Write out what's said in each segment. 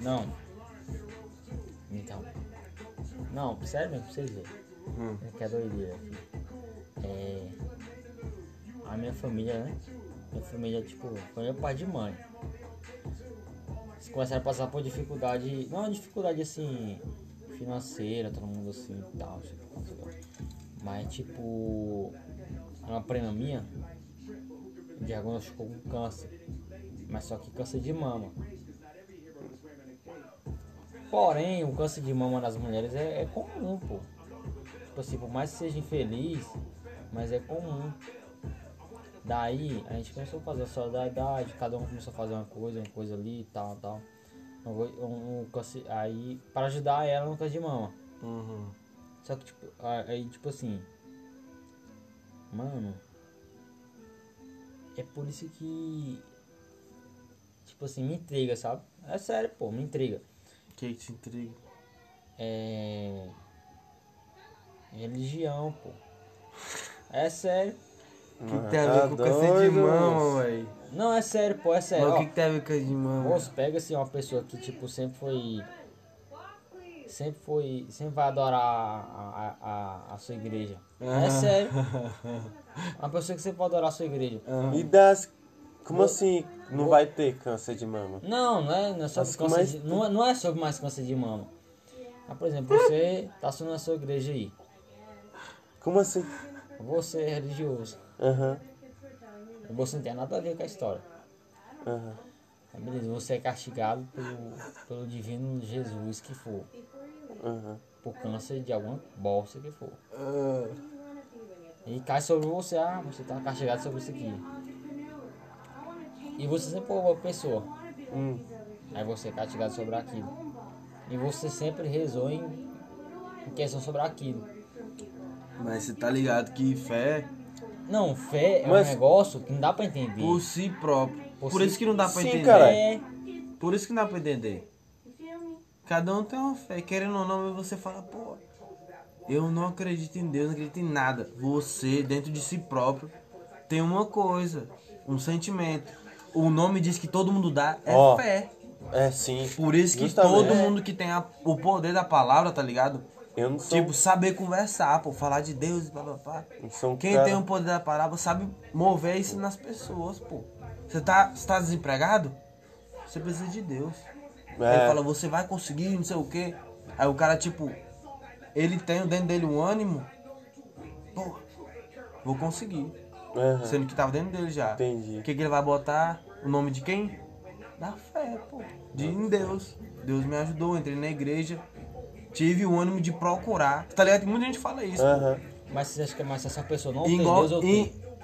Não. Então. Não, sério mesmo, pra vocês verem. Hum. É que é doideira aqui. É. A minha família, né? Minha família, tipo, foi meu pai de mãe. Eles começaram a passar por dificuldade. Não dificuldade assim financeira, todo mundo assim e tal. que. Mas tipo. Uma prima minha diagnosticou com câncer. Mas só que câncer de mama. Porém, o câncer de mama nas mulheres é, é comum, pô. Tipo assim, por mais que seja infeliz, mas é comum. Daí a gente começou a fazer a solidariedade, cada um começou a fazer uma coisa, uma coisa ali e tal, tal. Um, um, aí para ajudar ela no câncer de mama. Uhum. Só que tipo, aí tipo assim. Mano. É por isso que. Tipo assim, me intriga, sabe? É sério, pô, me intriga. O que que te intriga? É. Religião, pô. É sério. O que, que tem a ver com tá câncer de moço. velho? Não, é sério, pô, é sério. Mas o que, que tem a ver com câncer de mama? Moço, pega assim uma pessoa que tipo sempre foi. Sempre foi. Sempre vai adorar a, a, a, a sua igreja. É sério. Uma pessoa que sempre vai adorar a sua igreja. E das. Como assim não vai ter câncer de mama? Não, não é, não é sobre câncer mais- de, não, é, não é sobre mais câncer de mama. Mas, por exemplo, você tá assumindo a sua igreja aí. Como assim? Você é religioso. Aham, Você não tem nada a ver com a história. aham. Aí, beleza, você é castigado pelo, pelo divino Jesus que for. aham. Por câncer de alguma bosta que for. Ah, E cai sobre você, ah, você tá castigado sobre isso aqui. E você sempre foi uma pessoa. Hum. Aí você é castigado sobre aquilo. E você sempre rezou em, em questão sobre aquilo. mas você tá ligado que fé Não, fé é Mas- um negócio que não dá pra entender. por si próprio. Por Por, si- isso que não dá pra Sim, entender. cara. É, Por isso que não dá pra entender. Cada um tem uma fé, querendo ou não, você fala, pô, eu não acredito em Deus, não acredito em nada. Você, dentro de si próprio, tem uma coisa, um sentimento. O nome diz que todo mundo dá é Ó, fé. É sim. Por isso que Justamente. todo mundo que tem a- o poder da palavra, tá ligado? Eu não sou. Tipo, saber conversar, pô, falar de Deus e papapá. não sou um Quem cara- tem o poder da palavra sabe mover isso nas pessoas, pô. Você tá, você tá desempregado? Você precisa de Deus. É. Ele fala, você vai conseguir, não sei o quê. Aí o cara, tipo, ele tem dentro dele um ânimo. Pô, vou conseguir. Aham. Sendo que tava dentro dele já. Entendi. O que, que ele vai botar? O nome de quem? Da fé, pô. De em Deus. Deus me ajudou, entrei na igreja. Tive o ânimo de procurar. Tá ligado? Muita gente fala isso. Aham. mas você acha que mais se essa pessoa não tem Igual, Deus,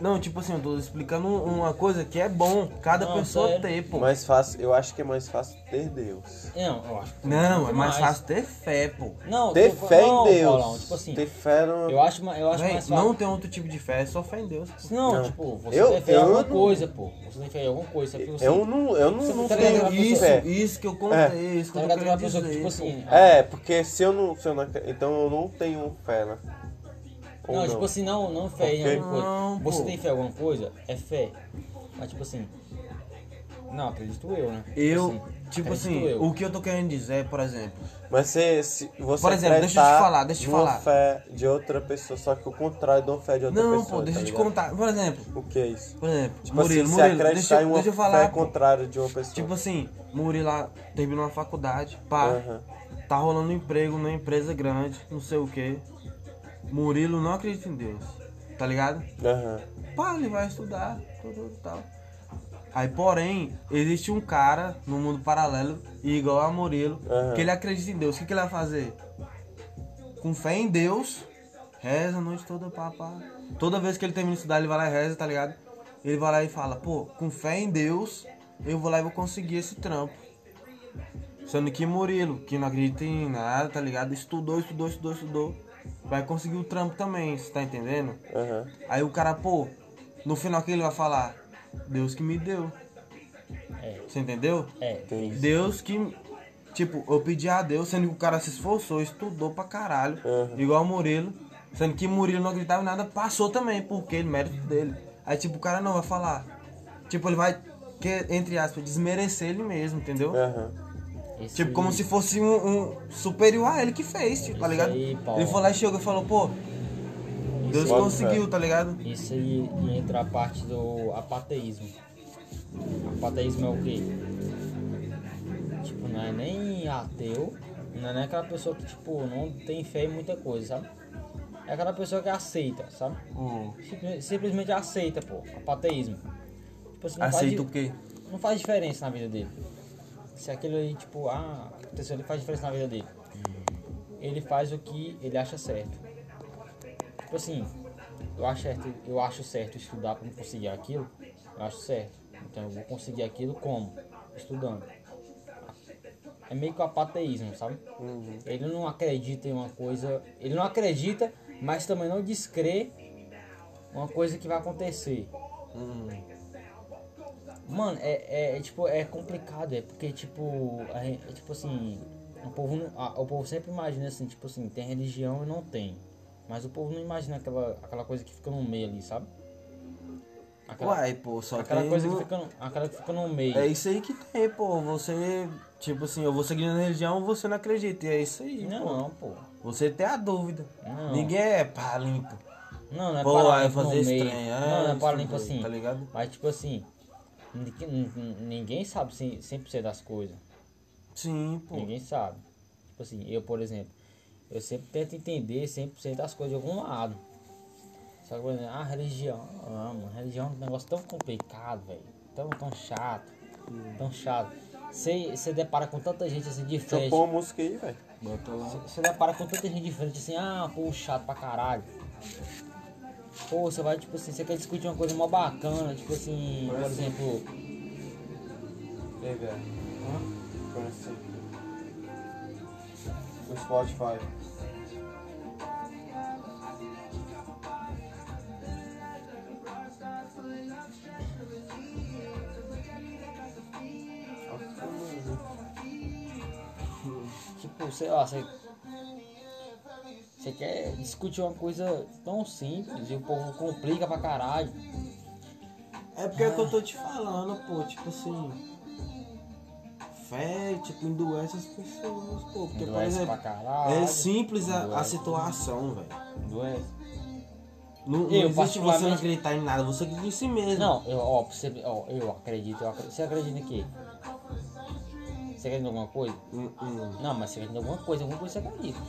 não, tipo assim, eu tô explicando uma coisa que é bom cada Não, pessoa sério. ter, pô. Mais fácil, eu acho que é mais fácil ter Deus. Não, eu acho que Não, é mais fácil ter fé, pô. Não, Ter tô- fé não, em Deus. Paulão, tipo assim, ter fé no. eu acho, eu acho Véi, mais fácil. não tem outro tipo de fé, é só fé em Deus. pô. Não, Não. tipo, você Eu- tem fé em alguma não- coisa, pô. Você tem fé em alguma coisa, você. Eu não, eu não, Você não tá tenho? Isso, fé. isso que eu contei, isso que Tá eu tô querendo dizer. tipo assim. É, porque se eu não. Se eu não então eu não tenho fé, né? Ou Não, tipo assim, não, não fé em alguma coisa. Não, Você pô. tem fé em alguma coisa? É fé. Mas tipo assim. Não, acredito eu, né? Eu, assim, tipo assim, eu. o que eu tô querendo dizer, por exemplo, Mas se, se você Por exemplo, deixa eu te falar, deixa eu te falar. fé de outra pessoa, só que o contrário de uma fé de outra não, pessoa. pô, deixa tá eu te ligado? contar, por exemplo, O que é isso? por exemplo, Tipo Murilo, assim, se Murilo, acreditar deixa, em eu- uma deixa eu fé falar, pô. contrária de uma pessoa. Tipo assim, Murilo lá terminou a faculdade, pá, Aham. tá rolando emprego numa empresa grande, não sei o que. Murilo não acredita em Deus, tá ligado? Aham. Pá, ele vai estudar, tudo e tal. Aí, porém, existe um cara no mundo paralelo, igual a Murilo, Aham. que ele acredita em Deus. O que, que ele vai fazer? Com fé em Deus, reza a noite toda, pá, pá. Toda vez que ele termina de estudar, ele vai lá e reza, tá ligado? Ele vai lá e fala, pô, com fé em Deus, eu vou lá e vou conseguir esse trampo. Sendo que Murilo, que não acredita em nada, tá ligado? Estudou, estudou, estudou, estudou. Vai conseguir o trampo também, você tá entendendo? Aham. Aí o cara, pô, no final o que ele vai falar? Deus que me deu. É. Você entendeu? É, Entendi. Deus que. Tipo, eu pedi a Deus, sendo que o cara se esforçou, estudou pra caralho, Uhum. igual o Murilo. Sendo que Murilo não acreditava em nada, passou também, porque ele mérito dele. Aí, tipo, o cara não vai falar. Tipo, ele vai, que, entre aspas, desmerecer ele mesmo, entendeu? Aham. Esse- Tipo, como se fosse um, um superior a ele que fez, tipo, tá Isso ligado? aí, ele foi lá e chegou e falou, pô, Deus Bota conseguiu, tá ligado? Isso aí entra a parte do apateísmo. Apateísmo é o quê? Tipo, não é nem ateu, não é nem aquela pessoa que, tipo, não tem fé em muita coisa, sabe? É aquela pessoa que aceita, sabe? Simple- Simplesmente aceita, pô, apateísmo. Tipo assim, aceita faz, o quê? não faz diferença na vida dele. Se aquilo aí, tipo, ah, aconteceu, ele faz diferença na vida dele. Ele faz o que ele acha certo. Tipo assim, eu acho certo, eu acho certo estudar para conseguir aquilo, eu acho certo. Então eu vou conseguir aquilo como? Estudando. É meio que o apateísmo, sabe? Ele não acredita em uma coisa. Ele não acredita, mas também não descrê uma coisa que vai acontecer. Hum, Mano, é, é, é, tipo, é complicado, é porque tipo, a é, tipo assim, o povo, a- o povo sempre imagina assim, tipo assim, tem religião e não tem. Mas o povo não imagina aquela, aquela coisa que fica no meio ali, sabe? Aquela, Uai, pô, só aquela tem... coisa que fica, no- aquela que fica no meio. É isso aí que tem, pô. Você, tipo assim, eu vou seguir na religião você não acredita. E é isso aí, Não, pô. não, pô. Você tem a dúvida. Não. Ninguém é pá, limpo. Não, não é Pô, aí paralimpo fazer no esse meio. trem. não, não é paralimpo daí, assim. Tá ligado? Mas tipo assim, ninguém, nin- ninguém sabe 100%, 100% das coisas. Sim, pô. Ninguém sabe. Tipo assim, eu, por exemplo, eu sempre tento entender 100% das coisas de algum lado. Só que, por exemplo, ah, religião, ah, mano, religião é um negócio tão complicado, velho. Tão, tão chato. Tão chato. Você você depara com tanta gente assim Deixa eu diferente. pôr uma música aí, velho. Bota lá. Você depara com tanta gente diferente assim, ah, pô, chato pra caralho. Pô, você vai, tipo assim, você quer discutir uma coisa mó bacana, tipo assim, por exemplo. Ei, velho. hã? O Spotify. Tipo, sei lá, você. Você quer discutir uma coisa tão simples e o povo complica pra caralho. É porque é o que eu tô te falando, pô. Tipo assim. Fé, tipo, endurece as pessoas, pô. Porque, por exemplo, é simples a, a situação, velho. Doença. Não, não Eu, existe você não acreditar em nada, você acredita em si mesmo. Não, eu, ó, você, ó, eu acredito, eu acredito. Você acredita em quê? Você acredita em alguma coisa? Hum, hum. Não, mas você acredita em alguma coisa, alguma coisa você acredita.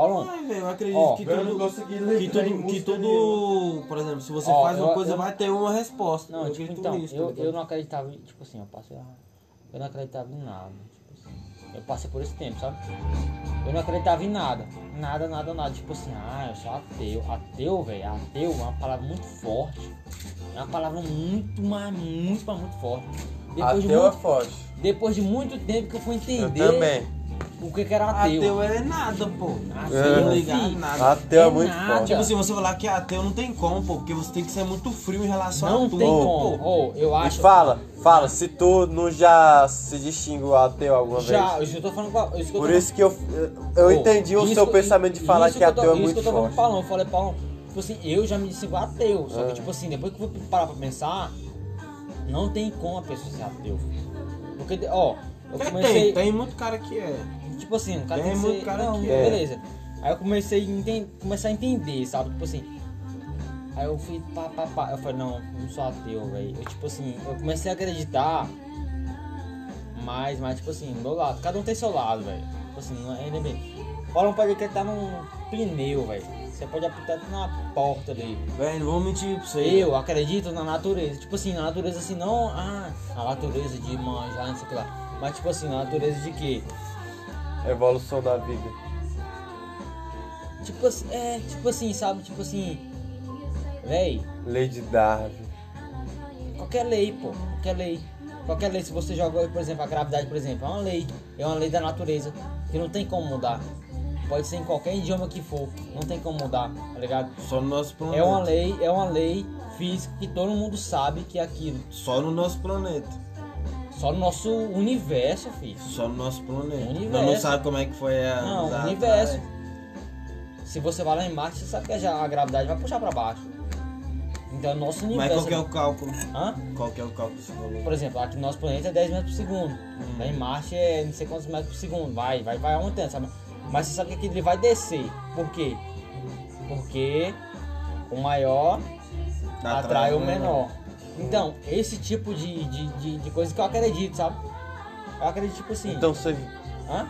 Paulão, Ai, velho, eu acredito Ó, que eu tudo. Que tudo, que tudo, por exemplo, se você Ó, faz uma eu- coisa, eu- vai ter uma resposta. Não, eu tipo, então, nisso, tá eu, ligado? eu não acreditava, em- tipo assim, eu passei Eu não acreditava em nada. Tipo assim, eu passei por esse tempo, sabe? Eu não acreditava em nada. Nada, nada, nada. Tipo assim, ah, eu sou ateu. Ateu, velho, ateu é uma palavra muito forte. É uma palavra muito, mas muito, mas muito forte. Depois, de Ateu é muito, forte. depois de muito tempo que eu fui Eu entender também. O que, que era ateu. Ateu é nada, pô. Ateu, Não ligar filho. nada. Ateu é É muito nada. forte. Tipo assim, você falar que é ateu não tem como, pô, porque você tem que ser muito frio em relação Não a tudo. tem Ô, como. pô. Ô, eu E acho. fala, fala, se tu não já se distingue ateu alguma Já, vez. eu já tô falando com a- isso eu Por tô isso que eu, eu Pô, entendi o isso seu que- pensamento de falar isso que eu tô- ateu é isso muito que eu forte. falando, eu falei, Paulo, tipo assim, eu já me disse igual ateu. Só que, tipo assim, depois que eu fui parar pra pensar, não tem como a pessoa ser ateu. Porque, ó, eu Tem, comecei. tem, tem muito cara que é. Tipo assim, o cara Tem tem, que ser. cara não, que é. beleza. Aí eu comecei a, enten- começar a entender, sabe? Tipo assim. Aí eu fui pá, pá, pá. Eu falei, não, não sou ateu, velho. Eu, tipo assim, eu comecei a acreditar. Mas, mas, tipo assim, do meu lado. Cada um tem seu lado, velho. Tipo assim, não é nem bem. Paulo não pode acreditar num pneu, velho. Você pode apertar na porta ali. Velho, não vou mentir pra você. Eu acredito na natureza. Tipo assim, na natureza assim, não. Ah, a natureza de manjar, não sei o que lá. Mas, tipo assim, na natureza de quê? Evolução da vida. Tipo assim, é, tipo assim, sabe? Tipo assim, véi, Lei de Darwin. qualquer lei, pô, qualquer lei. Qualquer lei, se você joga, por exemplo, a gravidade, por exemplo, é uma lei, é uma lei da natureza, que não tem como mudar. Pode ser em qualquer idioma que for, não tem como mudar, tá ligado? Só no nosso planeta. É uma lei, é uma lei física que todo mundo sabe que é aquilo. Só no nosso planeta. Só no nosso universo, filho. Só no nosso planeta. Universo. Nós não sabe como é que foi a. Não, a- universo. Se você vai lá em Marte, você sabe que a gravidade vai puxar pra baixo. Então, nosso Mas universo. qual que é o cálculo? Hã? Qual que é o cálculo que você falou? Por exemplo, aqui no nosso planeta é 10 metros por segundo. Hum. Lá em Marte é não sei quantos metros por segundo. Vai, vai, vai aumentando, sabe? Mas você sabe que ele vai descer. Por quê? Porque o maior atrai, o menor. Então, esse tipo de, de, de, de coisa que eu acredito, sabe? Eu acredito, tipo assim. Então você, Hã?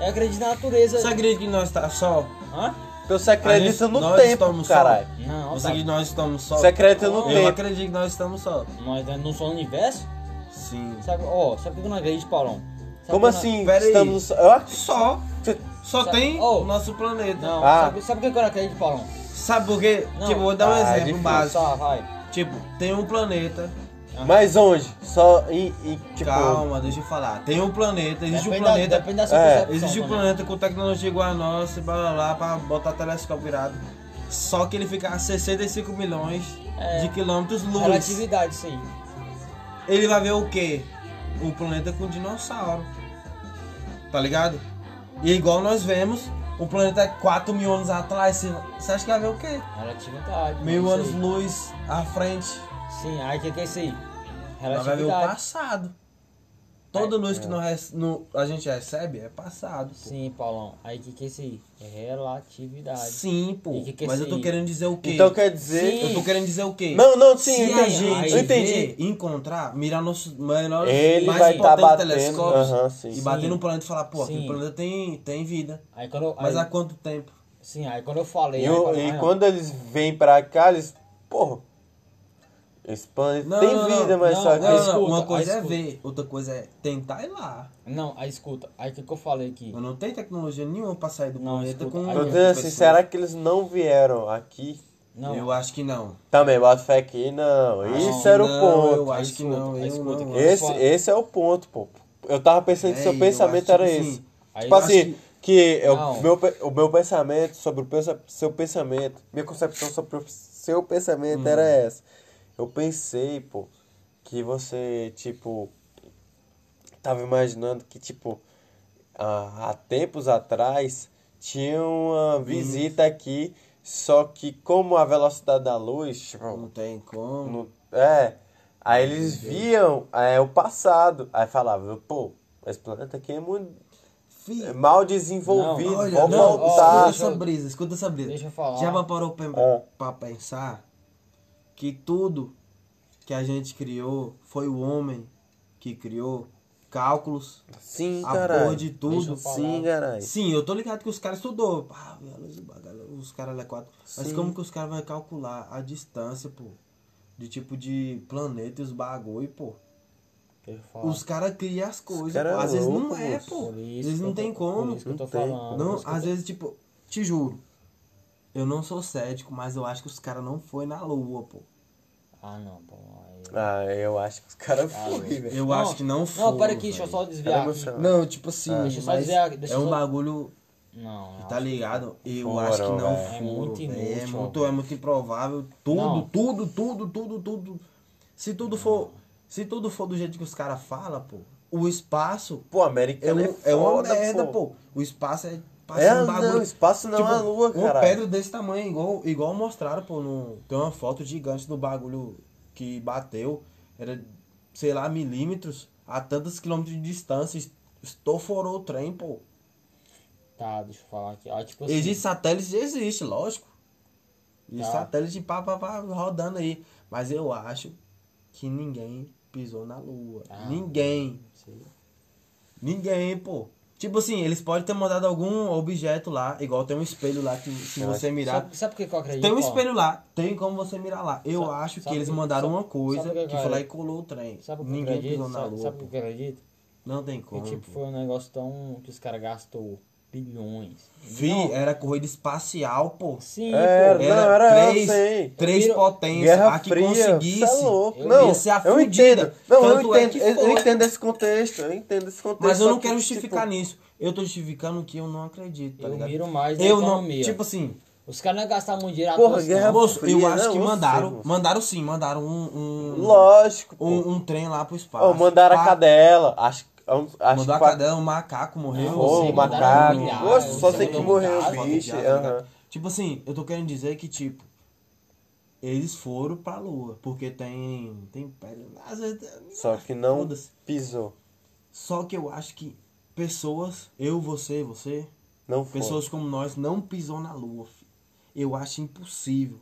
Eu acredito na natureza. Você acredita que nós tá só? Hã? então você acredita A gente- no nós tempo, estamos só. caralho. Não, Você tá. acredita que nós estamos só? Você acredita no Eu tempo. acredito que nós estamos só. Nós não somos universo? Sim. Sabe, ó, sabe por que eu não acredito, Paulão? Sabe Como eu assim? Estamos. Eu acho Só. Só Sabe- tem Oh. o nosso planeta. Não, Ah. sabe, sabe por que eu não acredito, Paulão? Sabe por quê? Não. Tipo, vou dar um Ah, é exemplo difícil. básico. Só, vai. Tipo, tem um planeta. Mas onde? Só em. em, tipo. Calma, deixa eu falar. Tem um planeta, existe um Depende da- planeta. depende da sua É, Existe um também. planeta com tecnologia igual a nossa, e blá blá blá, pra botar telescópio virado. Só que ele fica a 65 milhões É. de quilômetros luz. Relatividade, isso aí. Ele vai ver o quê? O planeta com dinossauro. Tá ligado? E igual nós vemos, o planeta é 4 mil anos atrás. Você acha que vai ver o quê? Relatividade. Mil isso anos aí. luz à frente. Sim, aí o que, que é isso aí? Nós vai ver o Relatividade. passado. Toda É, luz que nós, rece- no- a gente recebe é passado. Pô. Sim, Paulão. Aí o que, que é isso aí? É relatividade. Sim, pô. E que que é Mas eu tô aí? querendo dizer o quê? Então quer dizer. Sim. Eu tô querendo dizer o quê? Não, não, sim, Se eu entendi. a eu entendi. ver, encontrar, mirar nossos menores, Ele mais vai tá potentes batendo, telescópios aham, sim. e bater no planeta e falar, pô, aquele Sim. planeta tem, tem vida. Aí quando eu, Mas aí, há quanto tempo? Sim, aí quando eu falei. E, aí, e ah, quando eles vêm pra cá, eles. Porra. Esse planeta tem vida, mas não, só que. Não, não, escuta, uma coisa é ver, outra coisa é tentar ir lá. Não, aí escuta. Aí o que, que eu falei aqui? Mas não tem tecnologia nenhuma pra sair do Não, planeta escuta, com. Tô eu- dizendo assim, pessoas. será que eles não vieram aqui? Não, Eu acho que não. Também, bota fé aqui, não. Isso que era o não, ponto. Eu acho que não, eu escuta, não. que Esse, esse é o ponto, pô. Eu tava pensando que É, seu eu pensamento acho, era tipo esse. assim, Aí tipo eu assim, acho que, é Não. o, meu, o meu pensamento sobre o seu pensamento, minha concepção sobre o seu pensamento era Hum. essa. Eu pensei, pô, que você, tipo, tava imaginando que, tipo, há, há tempos atrás tinha uma Hum. visita aqui, só que como a velocidade da luz, tipo, Não tem como. no- é. Aí eles viam é, o passado. Aí falavam, pô, esse planeta aqui é muito Fih, é mal desenvolvido. Não, Olha, não, voltar. escuta essa brisa, escuta essa brisa. Deixa eu falar. Já parou pra, É. pra pensar que tudo que a gente criou foi o homem que criou cálculos, Sim, a caralho. porra de tudo. Sim, caralho. Sim, eu tô ligado que os caras estudou. Ah, os caras é quatro. Mas Sim. como que os caras vão calcular a distância, pô? De tipo de planeta e os bagulho, pô? Os caras criam as coisas, cara pô. é Às vezes não é, pô. Às vezes não tem como. Não tem. falando. Às tô- vezes, tipo, te juro. Eu não sou cético, mas eu acho que os caras não foi na lua, pô. Ah, não, pô. Ah, eu acho que os caras Ah, foram, velho. Eu Não, acho que não foi. Não, pera aqui, deixa eu só desviar. Não, tipo assim, Deixa eu só dizer- deixa é um só- bagulho, Não, não. tá ligado? Eu Foram, acho que não velho. foi. É muito velho. É inútil, muito, é muito improvável. Tudo, Não. tudo, tudo, tudo, tudo. Se tudo for, se tudo for do jeito que os caras falam, pô, o espaço Pô, é, americano um, é, é uma merda, pô. pô. O espaço é passa É, um bagulho. não, espaço não é a lua, Uma caralho. pedra desse tamanho, igual, igual mostraram, pô, no, tem uma foto gigante do bagulho que bateu, era, sei lá, milímetros, a tantos quilômetros de distância, es- estoforou o trem, pô. Tá, deixa eu falar aqui. Ó, tipo assim, Existe satélite, existe, lógico. Existe Tá. satélite pá, pá, pá, rodando aí. Mas eu acho que ninguém pisou na lua. Ah, ninguém. sei. Ninguém, pô. Tipo assim, eles podem ter mandado algum objeto lá, igual tem um espelho lá que se você mirar. Sabe, sabe por que eu acredito? Tem um espelho lá, tem como você mirar lá. Eu Sabe- acho que eles que- mandaram sabe- uma coisa que, que foi lá e colou o trem. Sabe o que eu Ninguém acredito? pisou na Sabe, lua. sabe o que eu acredito? Não tem Que como. tipo, pô. foi um negócio tão. que os caras gastou bilhões. Fi, Não, era corrida espacial, pô. Sim, Era, pô. não, era três, eu sei. três Viro- potências. Guerra a que Fria, conseguisse. cê é louco. eu não, ia ser a eu entendo. Não, eu é entendo, que eu, eu entendo esse contexto, eu entendo esse contexto. Mas eu não que, quero tipo, justificar nisso. Eu tô justificando que eu não acredito, tá Eu ligado? miro mais na eu não, economia. tipo assim, Os caras não gastaram muito dinheiro Porra, guerra- moço, eu acho não, que eu mandaram, sei, mandaram sim, mandaram um um, Lógico, um, um trem lá pro espaço. Ó, mandaram a Pá, cadela, acho, acho Mandou a cadela, um macaco morreu. Não, Ô, Sim, o mandaram macaco. milhares, só você sei que morreu o bicho. tá? Tipo assim, eu tô querendo dizer que, tipo, eles foram pra lua. Porque tem. Tem Só que não pisou. Só que eu acho que pessoas, eu, você, você, Não foi. pessoas como nós, não pisou na lua. fi. Eu acho impossível.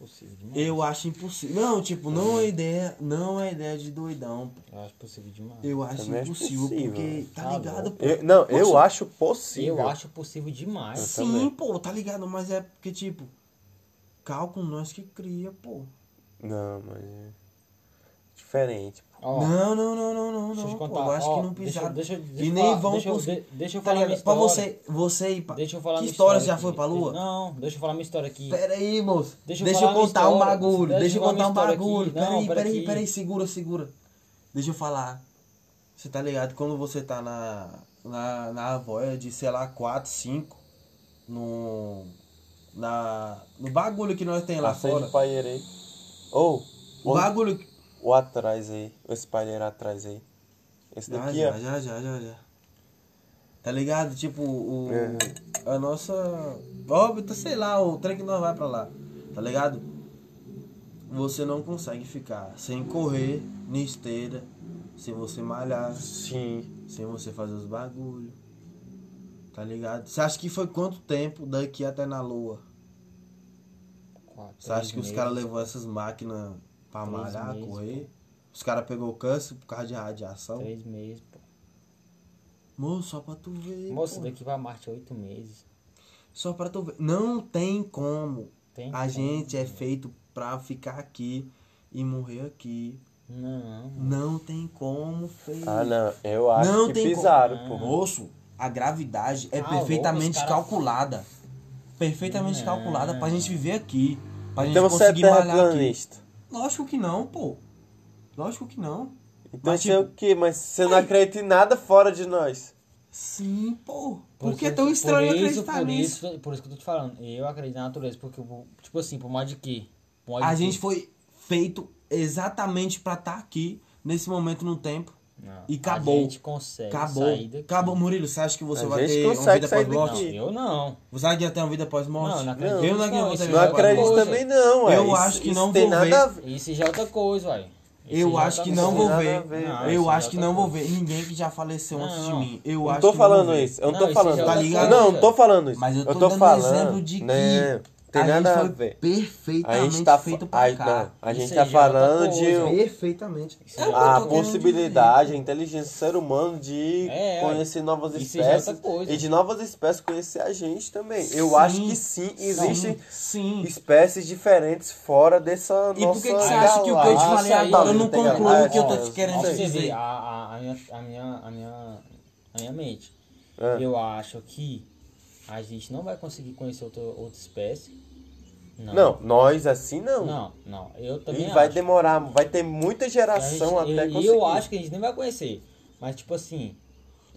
Eu acho possível demais. Eu acho impossível. Não, tipo, não é ideia, não é ideia de doidão. pô. Eu acho possível demais. Eu acho Também acho impossível, possível. porque tá Tá ligado, pô. Eu- não, eu Poxa, acho possível. Eu acho possível demais. Eu Sim, também. pô, tá ligado, mas é porque tipo, cálculo nós que cria, pô. Não, mas é diferente. Ó, não, não, não, não, não, deixa eu não. pô, contar. eu acho ó, que não deixa eu- pisaram. Deixa, eu- deixa e nem falar- vão deixa, eu- conseguir. de- deixa eu Tá falar minha ligado? Pra história. você, você ir pra... Deixa eu falar Que minha história história. já aqui. foi pra lua? Não, deixa eu falar minha história aqui. Pera aí, moço. Deixa Deixa, eu falar eu contar um história. bagulho. Deixa Deixa eu contar um história bagulho. Pera aí, pera aí, pera aí, segura, segura. Deixa eu falar. Você tá ligado? Quando você tá na, na, na voia de, sei lá, 4, 5, no, na, no bagulho que nós tem lá fora. de. Ou, O bagulho... o atrás aí. O espalheiro atrás aí. Esse Já, daqui, já, ó. já, já, já, já. Tá ligado? Tipo, o, Uhum. a nossa órbita, sei lá, o trem que nós vai pra lá. Tá ligado? Você não consegue ficar sem correr na esteira, sem você malhar, Sim. sem você fazer os bagulho. Tá ligado? Você acha que foi quanto tempo daqui até na lua? Quatro, Você acha que os caras levou essas máquinas pra Três malhar, meses, correr? Os caras pegou câncer por causa de radiação? Três meses, pô. Moço, só pra tu ver. Moça, pô. daqui pra Marte é oito meses. Só pra tu ver. Não tem como. Tem A como. gente é feito pra ficar aqui e morrer aqui. Não. Não tem como, feio. Ah, não. Eu acho Não que tem pisaram, como. pô. Moço, a gravidade é Ah, perfeitamente louco, calculada. Perfeitamente Não. calculada pra gente viver aqui. Pra gente Então você é conseguir malhar aqui. Lógico que não, pô. Lógico que não. Então Mas, você é tipo- o quê? Mas você não acredita em nada fora de nós. Sim, pô. Por Por que é isso- tão estranho por isso, acreditar por nisso? Isso, por isso que eu tô te falando. Eu acredito na natureza. Porque, tipo assim, por mais de quê? Por mais A de gente quê? foi feito exatamente pra estar aqui, nesse momento no tempo. Não. e acabou. A gente consegue Acabou. sair daqui. Acabou, Murilo. Você acha que você A vai ter uma vida pós-morte? Não, eu não. Você acha que vai ter uma vida pós-morte? Não, não acredito. Não, eu não acredito Não, isso Não vai acredito também não, ué. Eu Isso- acho que não tem vou nada ver. a ver. Isso já é outra coisa, uai. Eu é acho que outra não vou ver. Não, eu acho que é não vou ver ninguém que já faleceu antes de Não. mim. Eu Não acho tô que falando vou ver. isso. Eu não Não, tô isso falando. é Tá outra ligado? Não, não tô falando isso. Mas eu tô, tô dando falando. exemplo de que né, Tem a nada gente a ver. A perfeitamente gente tá, feito a, pra não, cá. a gente tá é falando de. Perfeitamente. Isso É eu a possibilidade, a inteligência do ser humano de É, conhecer novas é espécies coisa. e de novas espécies conhecer a gente também. Eu Sim. acho que sim, existem Sim. espécies diferentes fora dessa E nossa por que, que você acha que o que eu te falei aí, agora ó, não galáxia, o que eu tô te querendo te dizer? a, a, a, minha, a, minha, a, minha, a minha mente. É. Eu acho que a gente não vai conseguir conhecer outra, outra espécie. Não. Não, nós assim não. Não, não. Eu também E vai acho. demorar, vai ter muita geração gente- até e conseguir. eu acho que a gente nem vai conhecer. Mas, tipo assim,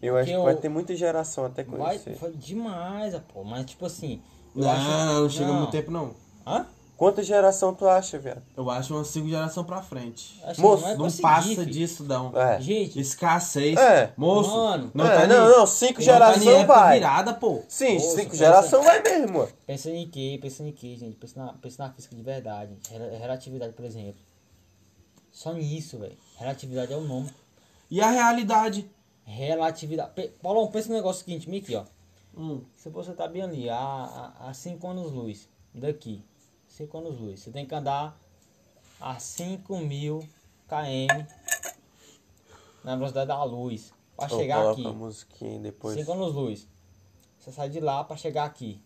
Eu acho que eu- vai ter muita geração até conhecer. vai demais, pô. Mas, tipo assim. Eu Não, acho, não chega muito tempo não. Hã? Quanta geração tu acha, viado? Eu acho umas cinco gerações pra frente. Acho Moço, Não conseguir, passa filho. disso, não. É. Gente, Escassez. É. Moço, Mano. não É, tá não, nem- não, cinco não tá geração vai. virada, pô. Sim, Moço, cinco pensa- geração vai mesmo, mano. pensa em que, pensa em que, gente. Pensa na, pensa na física de verdade. Rel- Relatividade, por exemplo. Só nisso, velho. Relatividade é o nome. E a realidade? Relatividade. Paulão, pensa no negócio seguinte, meio aqui, ó. Hum. Se você tá bem ali, a 5 anos luz daqui, 5 anos luz, você tem que andar a 5 mil km na velocidade da luz para chegar aqui. a depois. 5 anos luz. Você sai de lá para chegar aqui.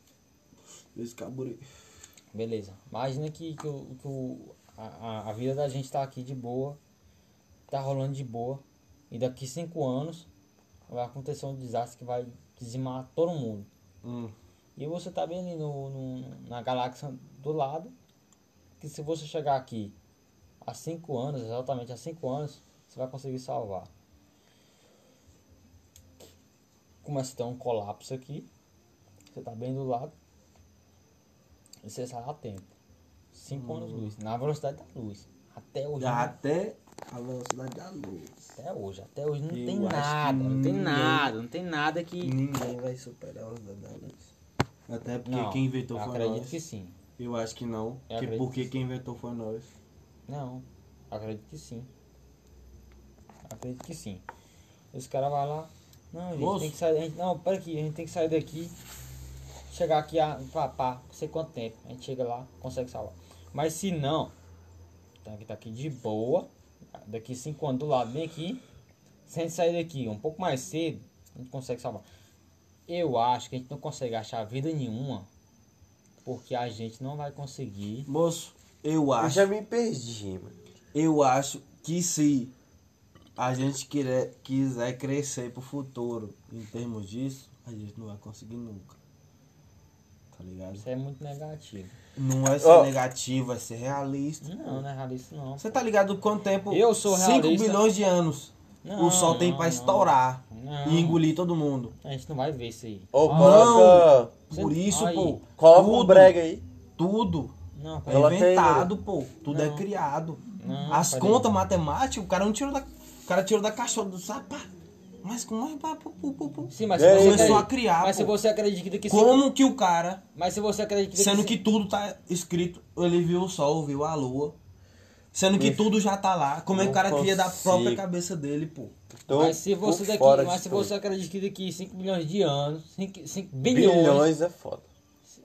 Beleza. Imagina que, que, o, que o, a- a vida da gente tá aqui de boa, tá rolando de boa, e daqui 5 anos vai acontecer um desastre que vai dizimar todo mundo. Hum. E você tá bem ali no, no- na galáxia do lado. Que se você chegar aqui há 5 anos, exatamente há 5 anos, você vai conseguir salvar. Começa a ter um colapso aqui. Você tá bem do lado. E você sai a tempo. 5 anos luz. Na velocidade da luz. Até hoje. Até a velocidade da luz. Até hoje. Até hoje não Eu tem nada. Não tem nada. Não tem nada que. Ninguém vai superar a velocidade da luz. Até porque Não, quem inventou foi acredito nós. que sim. Eu acho que não. Que acredito porque que quem inventou foi nós. Não, acredito que sim. Acredito que sim. Os caras vão lá. Não, gente, Moço. tem que sair. Gente, não, pera aqui, a gente tem que sair daqui. Chegar aqui a pá, pá, não sei quanto tempo. A gente chega lá, consegue salvar. Mas se não, tem que tá aqui de boa. Daqui cinco anos do lado, bem aqui. Se a gente sair daqui um pouco mais cedo, a gente consegue salvar. Eu acho que a gente não consegue achar vida nenhuma. Porque a gente não vai conseguir. Moço, eu Eu acho. já me perdi, mano. Eu acho que se a gente quiser, quiser crescer pro futuro em termos disso, a gente não vai conseguir nunca. Tá ligado? Isso é muito negativo. Não é ser Ó. negativo, é ser realista. Não, não é realista não. Você tá ligado quanto tempo? Eu sou 5 realista. bilhões de anos. Não, o sol tem não, pra não. estourar Não. e engolir todo mundo. A gente não vai ver isso aí. Ô, Ah, coloca. Por isso, aí. pô, Coloca um tudo, brega aí. tudo Não, é aí, inventado, pô. Tudo é Não. criado. Não, As contas matemáticas, o cara não tirou da. O cara tirou da caixa do sapato. Mas como é pá, pô, pô, pô, pô. Sim, mas É, se você começou acredita- a criar, Mas se pô. você acredita que Como que o cara, Mas se você acredita que sendo cinco- que tudo tá escrito, ele viu o sol, viu a lua. Sendo que Ixi. tudo já tá lá. Como é que o Não cara cria da própria cabeça dele, pô? Tô Mas se você daqui, fora mas se você acredita que daqui 5 milhões de anos, 5, bilhões, Bilhões é foda.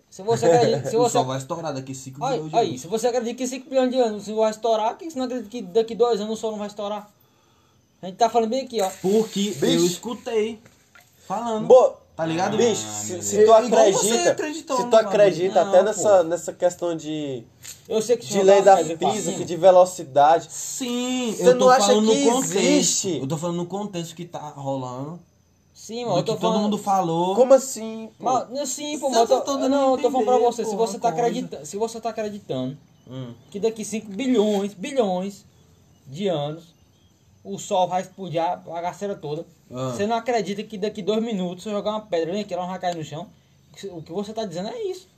se você acredita, se o você sol vai estourar daqui 5 Aí, milhões de aí, anos. se você acredita que 5 bilhões de anos o sol vai estourar, por que você não acredita que daqui dois anos o sol não vai estourar? A gente tá falando bem aqui, ó. Porque Bicho. eu escutei falando. Bo- Tá ligado? Bicho, Ah, se, se tu você acredita, acreditou se tu acredita Não, até nessa, nessa questão de, Eu sei que de lei da física, de velocidade, Sim, Você eu tô não acha falando que no contexto. existe? Eu tô falando no contexto que tá rolando. Sim, mas eu que tô todo falando. mundo falou. como assim? pô? Não, sim, pô, mas eu tá tô, todo não, eu tô falando pra entender, você, se você tá acreditando, se você tá acreditando Hum. que daqui 5 bilhões, bilhões de anos o sol vai explodir a bagaceira toda. Ah. Você não acredita que daqui dois minutos, se eu jogar uma pedra bem aqui, ela não vai cair no chão? O que você tá dizendo é isso.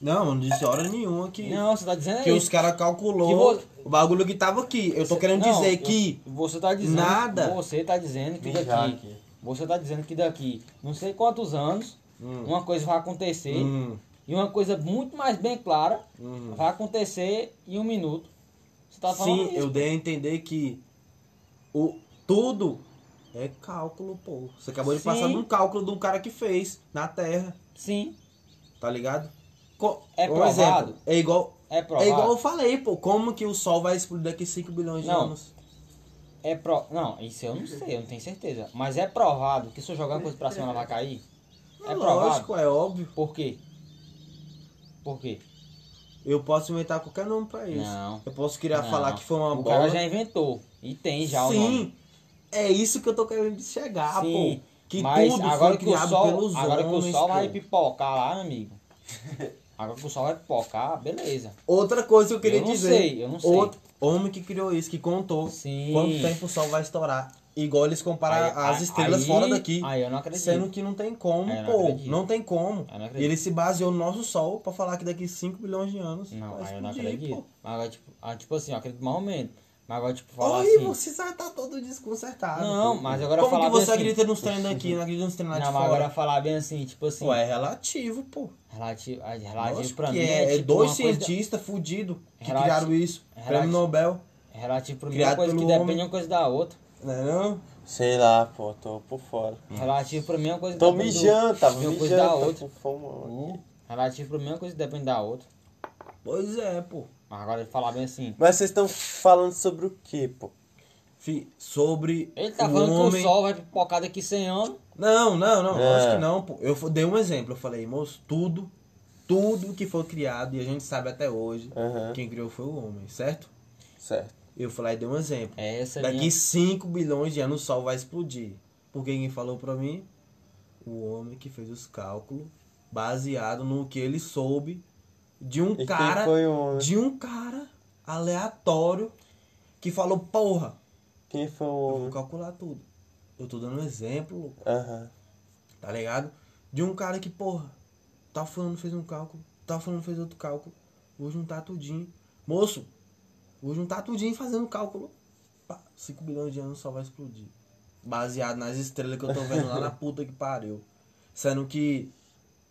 Não, eu não disse hora nenhuma que, Não, você tá dizendo é que os isso. caras calculou Que vo- o bagulho que tava aqui. Eu tô querendo Não, dizer eu- que você tá dizendo, nada- Você tá dizendo que daqui, aqui. você tá dizendo que daqui, não sei quantos anos, Hum. uma coisa vai acontecer Hum, e uma coisa muito mais bem clara hum. vai acontecer em um minuto. Você tá falando Sim, isso. eu dei a entender que o tudo é cálculo, pô. Você acabou de Sim. passar de um cálculo do cara que fez na Terra, Sim, tá ligado? Co- É um provado? exemplo, é igual é provado. É igual eu falei, pô, como que o Sol vai explodir daqui 5 bilhões de Não. anos? É pro... Não, isso eu não sei, eu não tenho certeza. Mas é provado que se eu jogar uma coisa pra cima ela vai cair? É É provado. lógico, é óbvio. Por quê? Por quê? Eu posso inventar qualquer nome pra isso. Não. Eu posso criar, Não. falar que foi uma o bola. cara já inventou. E tem já o nome. Sim, é isso que eu tô querendo chegar, Sim, pô. Que mas tudo agora foi que o criado sol, pelos agora que o homens, sol vai pô. pipocar lá, amigo. Agora que o sol vai pipocar, beleza. Outra coisa que eu queria Eu não dizer. sei, eu não sei. Outro homem que criou isso, que contou Sim. quanto tempo o sol vai estourar. Igual eles comparam as estrelas aí- fora daqui. Aí eu não acredito. Sendo que não tem como, não pô. acredito. Não tem como. Não. E ele se baseou no nosso sol pra falar que daqui 5 bilhões de anos. Não, vai aí eu não explodir, acredito. pô. Mas agora, tipo, ah, tipo assim, eu acredito mais ou menos. Mas agora, tipo, falar Oi, assim. você já tá todo desconcertado. Não, mas agora Como falar que você assim- acredita nos treinos daqui, não acredita nos treinos lá Não, de mas fora? agora falar bem assim, tipo assim. Pô, é relativo, pô. Relativo, relativo Lógico pra mim é, é, é tipo dois uma coisa- cientistas fudidos que Relati- criaram isso. Prêmio Nobel. Relativo pra mim é uma coisa que depende uma coisa da outra. Não é não? Sei lá, pô, tô por fora. Relativo pra mim é uma coisa que Tô mijando, tava uma coisa mijando, da tô outra. com fome. mano. Relativo pra mim é uma coisa que depende da outra. Pois é, pô. Agora falar bem assim. Mas vocês estão falando sobre o que, pô? Fi, sobre Ele tá o falando homem... que o sol vai pipocar daqui 100 anos. Não, não, não. É. Acho que não, pô. Eu dei um exemplo. Eu falei, moço, tudo, tudo que foi criado, e a gente sabe até hoje, Aham. quem criou foi o homem, certo? Certo. Eu falei, dei um exemplo. É essa Daqui minha... 5 bilhões de anos o Sol vai explodir. Porque quem falou pra mim? O homem que fez os cálculos baseado no que ele soube de um E cara. o homem? De um cara aleatório que falou, porra, Quem foi o eu vou homem? calcular tudo. Eu tô dando um exemplo, louco, Aham. tá ligado? De um cara que, porra, tá falando fez um cálculo, tá falando fez outro cálculo. Vou juntar tudinho. Moço, vou juntar tudinho fazendo cálculo. 5 bilhões de anos só vai explodir. Baseado nas estrelas que eu tô vendo lá na puta que pariu. Sendo que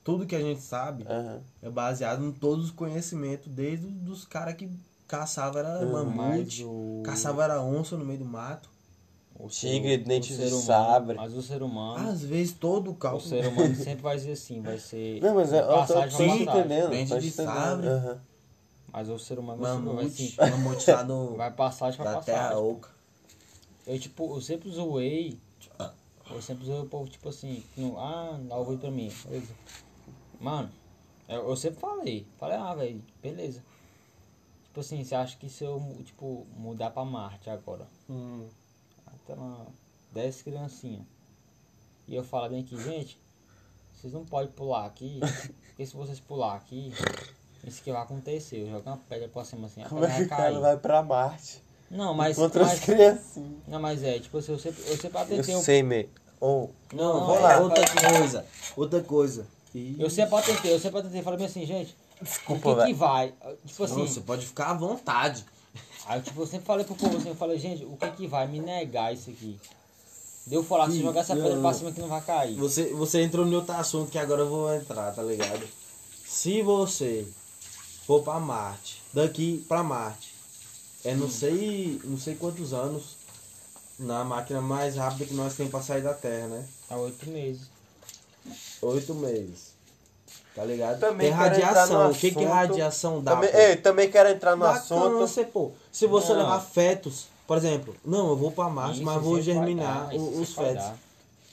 tudo que a gente sabe Aham. é baseado em todos os conhecimentos, desde os caras que caçava era Uhum. Mamute, o, caçava era onça no meio do mato. o Tigre, dente o de sabre. Mas o ser humano, Às vezes todo o o cálculo. ser humano sempre vai ser assim, vai ser. Não, mas é, eu tô, passagem tô te passagem. entendendo. Dente tô de sabre. Aham. Mas o ser humano vai, ser- vai, Mamute, assim, mamute lá no, vai passagem pra da terra passagem. oca. Eu, tipo, eu sempre zoei. Eu sempre zoei o povo, tipo assim, ah, dá o pra mim. Beleza. Mano, eu, eu sempre falei. Falei, ah, velho, beleza. Tipo assim, você acha que se eu, tipo, mudar pra Marte agora, Hum. até lá, 10 criancinhas. E eu falo bem aqui, gente, vocês não podem pular aqui, porque se vocês pular aqui, isso que vai acontecer. Eu jogo uma pedra pra cima assim, a Como pedra é que vai o cara cair. vai pra Marte? Não, mas. Contra as criancinhas. não, mas é, tipo assim, eu sempre, eu sempre Eu atentei. o- sei, me. Oh, Não, Não, é, lá, é, outra é. coisa. Outra coisa. Eu sempre atentei, eu sempre atentei. Falei bem assim, gente, desculpa, o que, que vai? Tipo assim, não, você pode ficar à vontade. aí tipo, eu sempre falei pro povo assim, eu falei, gente, o que que vai me negar isso aqui? Deu falar, se jogar essa pedra pra cima que não vai cair. Você, você entrou no outro assunto que agora eu vou entrar, tá ligado? Se você for pra Marte, daqui pra Marte, é não sei, não sei quantos anos na máquina mais rápida que nós temos pra sair da Terra, né? Há oito meses. Oito meses. Tá ligado? Também Tem radiação. O que, que radiação dá? Também, ei, também quero entrar no Dá assunto. câncer, pô. Se você Não. levar fetos, por exemplo, não, eu vou pra Marte, Isso mas vou vai germinar dar, os sempre vai fetos. dar.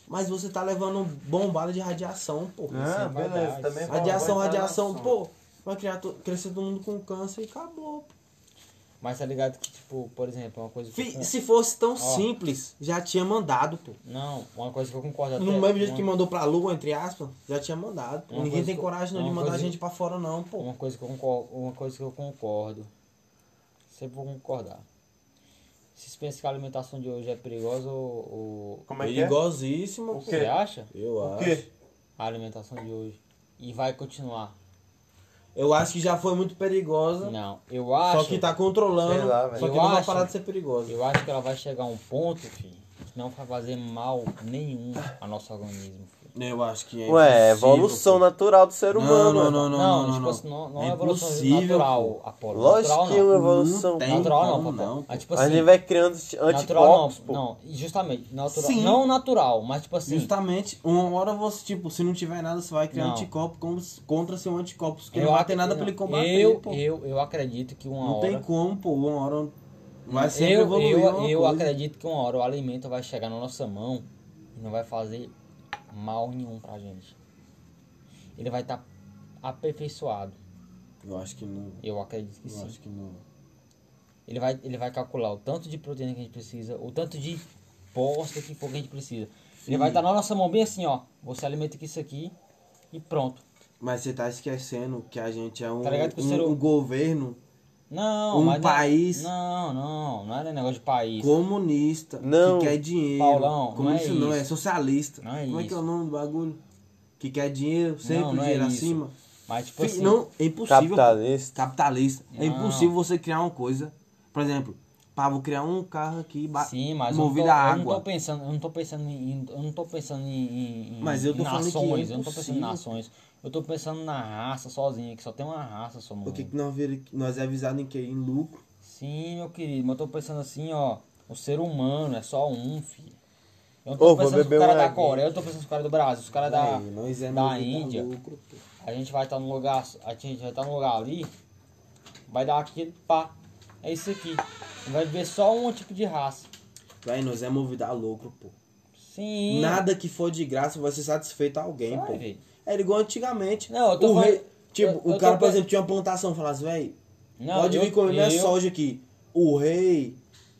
Mas você tá levando bombada de radiação, pô. Ah, beleza, dar, também Radiação, radiação, pô. Vai criar crescer todo mundo com câncer e acabou. pô. Mas tá ligado que, tipo, por exemplo, uma coisa que. eu Fi- con- Se fosse tão Ó. simples, já tinha mandado, pô. Não, uma coisa que eu concordo até. No mesmo jeito uma- que mandou pra lua, entre aspas, já tinha mandado. pô. Uma Ninguém tem que eu- coragem não, de mandar a gente pra fora, não, pô. Uma coisa que eu concordo, uma coisa que eu concordo. Sempre vou concordar. Vocês pensam que a alimentação de hoje é perigosa ou. Como é que é? Perigosíssimo, O pô. quê? Você acha? Eu O acho. quê? A alimentação de hoje. E vai continuar. Eu acho que já foi muito perigosa. Não, eu acho. Só que tá controlando. Sei lá, só que Eu não vai acho- parar de ser perigosa. Eu acho que ela vai chegar a um ponto, filho, que não vai fazer mal nenhum ao nosso organismo, filho. Eu acho que é Ué, é evolução pô. natural do ser Não, humano. não, ué. não, não, Não, não, tipo não. assim, não, não É é evolução impossível, natural, Apolo. Lógico natural, que é uma não. evolução. Não tem Natural não, não, Mas, tipo a assim, gente vai criando natural anticorpos, não, pô. não, justamente, natural, Sim. não natural, mas tipo assim, Justamente, uma hora você, tipo, se não tiver nada, você vai criar Não. anticorpo como- contra seu anticorpo. Porque eu não vai ter nada pra ele combater, eu, pô. eu, eu acredito que uma não hora... tem como, pô. Uma hora vai Não, sempre eu, evoluir eu, eu coisa. acredito que uma hora o alimento vai chegar na nossa mão e não vai fazer mal nenhum pra gente. Ele vai estar aperfeiçoado. Eu acho que não. Eu acredito que Eu sim. acho que não. Ele vai, ele vai calcular o tanto de proteína que a gente precisa, o tanto de posta que for que a gente precisa. Ele vai estar na nossa mão bem assim, ó. Você alimenta com isso aqui e pronto. Mas você tá esquecendo que a gente é um, Tá um, um hum- governo Não, Um mas não é- país- Não, não, não era negócio de país. comunista Não. que quer dinheiro. Paulão, não comunista é não, é isso. socialista. Não é Como é que é isso. o nome do bagulho? Que quer dinheiro, sempre Não, não é dinheiro isso. acima. Mas tipo assim. não, é impossível. Capitalista. capitalista. É Não. impossível você criar uma coisa. Por exemplo, pá, vou criar um carro aqui Sim, mas eu não, movido tô, a eu não tô água. pensando, eu não tô pensando em, eu não tô pensando em, em- Mas eu tô em falando que nações, é eu não tô pensando em nações. Eu tô pensando na raça sozinha, que só tem uma raça só no O que, mundo. que nós, nós é avisado em quê? Em lucro. Sim, meu querido, mas eu tô pensando assim, ó, o ser humano é só um, filho. Eu não Ô, tô vou pensando nos beber caras uma da aguinha. Coreia, eu tô pensando nos caras do Brasil, os caras da, Aí, nós é da Índia. lucro, pô. A gente vai estar no lugar, a gente vai estar no lugar ali, vai dar aquele pá. É isso aqui. Vai ver só um tipo de raça. Véi, nós é movido a lucro, pô. Sim. Nada que for de graça vai ser satisfeito a alguém, Vai, pô. velho. Era igual antigamente. Não, eu tô o falando- rei, tipo, eu- o eu cara, por exemplo, tinha uma plantação, falasse, véi, Não, pode vir comer minha soja aqui. O rei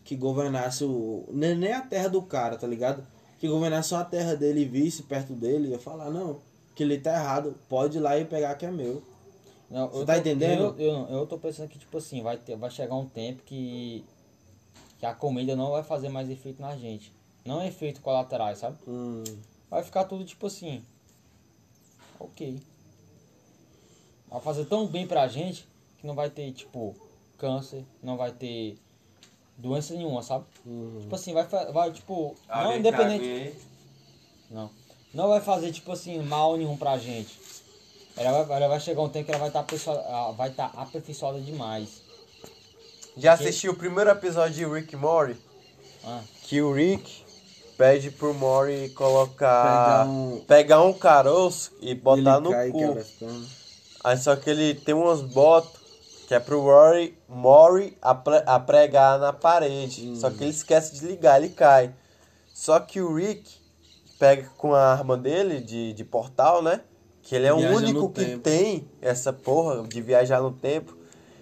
que governasse o. Nem, nem a terra do cara, tá ligado? Que governasse só a terra dele e visse perto dele, ia falar, não, que ele tá errado, pode ir lá e pegar que é meu. Não, Você tá tô- entendendo? Eu, eu, eu tô pensando que, tipo assim, vai, ter, vai chegar um tempo que, que a comida não vai fazer mais efeito na gente. Não é efeito colaterais, sabe? Hum, Vai ficar tudo tipo assim. Ok. Vai fazer tão bem pra gente que não vai ter, tipo, câncer, não vai ter doença nenhuma, sabe? hum. Tipo assim, vai, vai tipo, não independente. Não. Não vai fazer, tipo assim, mal nenhum pra gente. ela vai, ela vai chegar um tempo que ela vai estar aperfeiçoada, vai estar aperfeiçoada demais. Já Porque- assistiu o primeiro episódio de Rick Morty? Ah, Que o Rick pede pro Morty colocar. Pegar um- pegar um caroço e botar Ele no cai cu. Aí só que ele tem umas botas que é pro Rory, Mori apre- apregar na parede. Só que ele esquece de ligar, ele cai. Só que o Rick pega com a arma dele de, de portal, né? Que ele é Viaja o único que tempo. tem essa porra de viajar no tempo.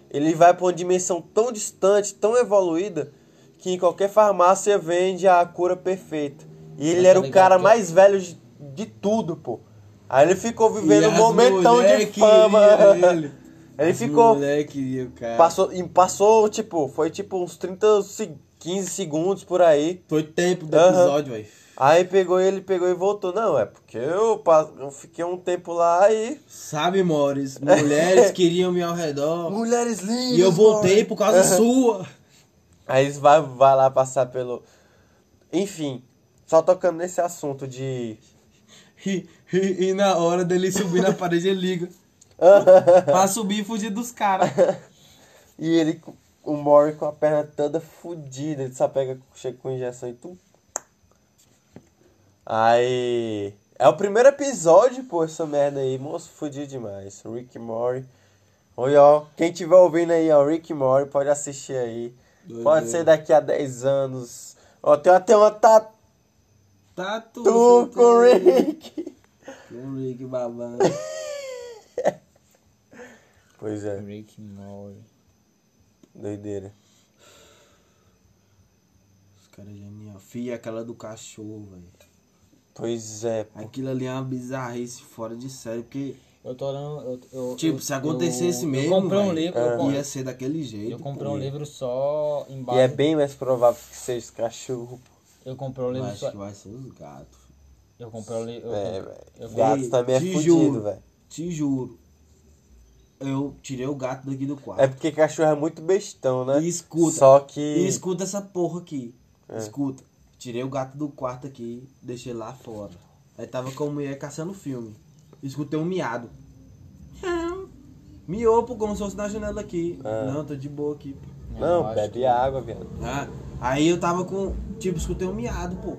Ele vai pra uma dimensão tão distante, tão evoluída, que em qualquer farmácia vende a cura perfeita. E ele Mas era tá o cara que- mais velho de, de tudo, pô. Aí ele ficou vivendo um momentão de fama. ele. Ele ficou- queria. Passou, passou, tipo, foi tipo uns 30, se- 15 segundos por aí. Foi tempo do Aham. episódio, velho. Aí pegou ele, pegou e voltou. Não, é porque eu, eu fiquei um tempo lá e. Sabe, Morris, mulheres queriam me ao redor. Mulheres lindas! E eu voltei por causa sua. Aí eles vai, vai lá passar pelo. Enfim, só tocando nesse assunto de. E, e- e na hora dele subir na parede, ele liga. pra subir e fugir dos caras. E ele, o Mori com a perna toda fodida, ele só pega, chega com injeção e tu. Aí. É o primeiro episódio, pô, essa merda aí, moço, fudido demais. Rick Mori. Oi, ó, quem tiver ouvindo aí, ó, Rick Mori, pode assistir aí. Doideira. Pode ser daqui a 10 anos. Ó, tem até uma tatu Tá tudo. com o. Rick. Com o Rick babando. Pois é, Rick Mori. doideira. Os caras genial. Fia aquela do cachorro, velho. Pois é, pô. Aquilo ali é uma bizarrice fora de série, porque, Eu tô olhando. Eu, eu, tipo, eu- se acontecesse eu, mesmo, Eu comprei um livro. Eu, com- ia ser daquele jeito. eu comprei pô. um livro só em E é bem mais provável que seja esse cachorro. Eu comprei um Eu livro acho só. que vai ser os gatos. Eu comprei um livro. É, eu, velho. eu, Gato também é juro. velho. Te juro. Eu tirei o gato daqui do quarto. É porque cachorro é muito bestão, né? E escuta. Só que. E escuta essa porra aqui. É. Escuta. Tirei o gato do quarto aqui, deixei lá fora. Aí tava com a mulher caçando filme. Escutei um miado. Miou, pô, como se fosse na janela aqui. Ah. Não, tô de boa aqui, pô. Não, eu acho bebe que- água, viado. Ah, aí eu tava com. Tipo, escutei um miado, pô.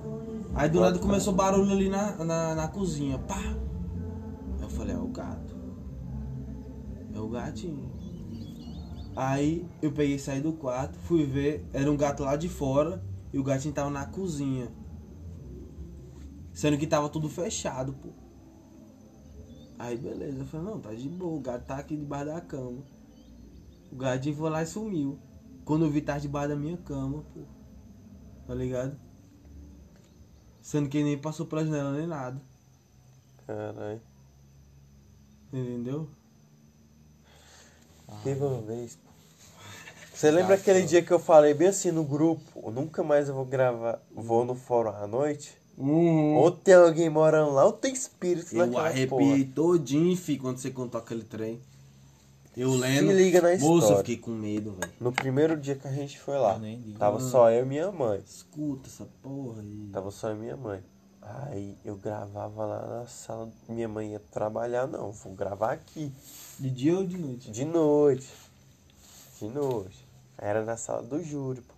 Aí do nada começou barulho ali na, na, na cozinha. Pá! Aí eu falei, é o gato. É o gatinho. Aí eu peguei e saí do quarto, fui ver, era um gato lá de fora e o gatinho tava na cozinha. Sendo que tava tudo fechado, pô. Aí beleza, eu falei, não, tá de boa, o gato tá aqui debaixo da cama. O gatinho foi lá e sumiu. Quando eu vi, tava debaixo da minha cama, pô. Tá ligado? Sendo que ele nem passou pela janela nem nada. Caralho. Entendeu? Teve uma vez. pô. Você lembra aquele dia que eu falei bem assim no grupo? Nunca mais eu vou gravar. Vou no fórum à noite? Ou tem alguém morando lá, ou tem espírito Eu naquela arrepiei todinho, fi, quando você contou aquele trem. Eu lendo. Se liga na Moço, eu história. fiquei com medo, velho. No primeiro dia que a gente foi lá, tava só eu e minha mãe. Escuta essa porra aí. Tava só eu e minha mãe. Aí eu gravava lá na sala. Minha mãe ia trabalhar, não. Vou gravar aqui. De dia ou de noite? De noite. De noite. Era na sala do júri, pô.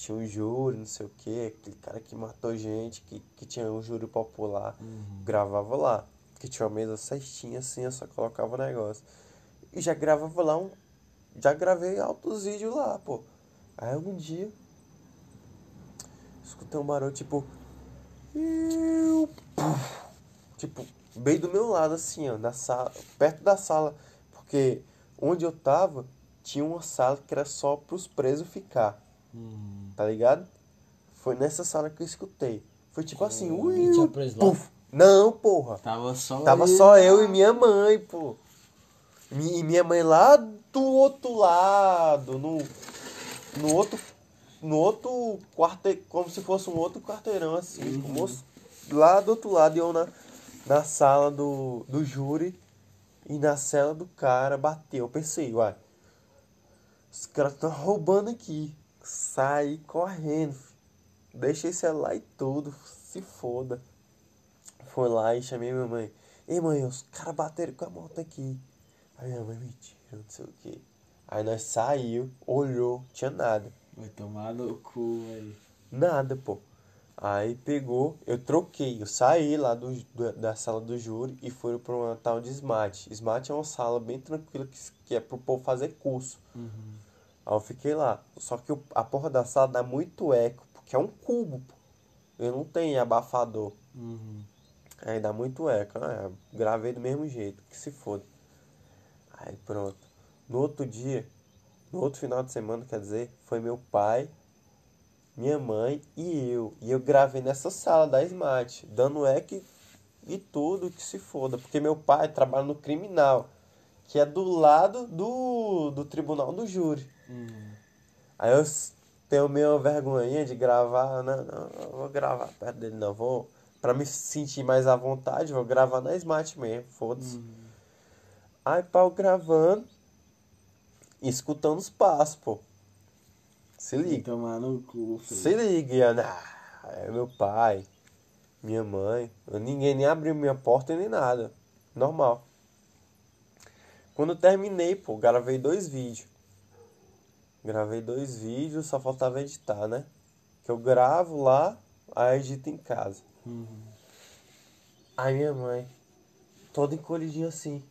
Tinha um júri, não sei o que, aquele cara que matou gente, que, que tinha um júri popular. Gravava lá. Que tinha uma mesa cestinha assim, eu só colocava o negócio. E já gravava lá um. Já gravei altos vídeos lá, pô. Aí um dia. Escutei um barulho tipo. puf. Tipo, bem do meu lado, assim, ó, na sala, perto da sala. Porque onde eu tava, tinha uma sala que era só pros presos ficar. Tá ligado? Foi nessa sala que eu escutei. Foi tipo assim, ui, preso lá? puf. Não, porra. Tava só. Tava só eu e minha mãe, pô. E minha mãe lá do outro lado, no, no outro, no outro quarteirão, como se fosse um outro quarteirão, assim, o moço, lá do outro lado, e eu na, na sala do, do júri e na cela do cara, bateu. Eu pensei, uai, os caras estão roubando aqui. Saí correndo, deixei celular e tudo, se foda. Foi lá e chamei minha mãe. Ei, mãe, os caras bateram com a moto aqui. Aí minha mãe, mentira, não sei o quê. Aí nós saiu, olhou, tinha nada. Vai tomar no cu, velho. Nada, pô. Aí pegou, eu troquei, eu saí lá do, do- da sala do júri e fui pra uma tal de SMAT. SMAT é uma sala bem tranquila que, que é pro povo fazer curso. Aí eu fiquei lá. Só que a porra da sala dá muito eco, porque é um cubo, pô. Eu não tenho abafador. Uhum. Aí dá muito eco. Ah, eu gravei do mesmo jeito, que se foda. Aí pronto. No outro dia, no outro final de semana, quer dizer, foi meu pai, minha mãe e eu. E eu gravei nessa sala da Smart, dando eco e tudo que se foda. Porque meu pai trabalha no criminal, que é do lado do, do tribunal do júri. Uhum. Aí eu tenho meio vergonhinha de gravar, não, não, não vou gravar perto dele não, vou, pra me sentir mais à vontade, vou gravar na Smart mesmo, foda-se. Aí pau gravando escutando os passos, pô. Se liga, tomar no cu, filho. se liga, e Ana. É meu pai, minha mãe, ninguém nem abriu minha porta nem nada, normal. Quando terminei, pô, gravei dois vídeos. Gravei dois vídeos, só faltava editar, né? Que eu gravo lá, aí edito em casa. Uhum. Aí minha mãe, toda encolhidinha assim.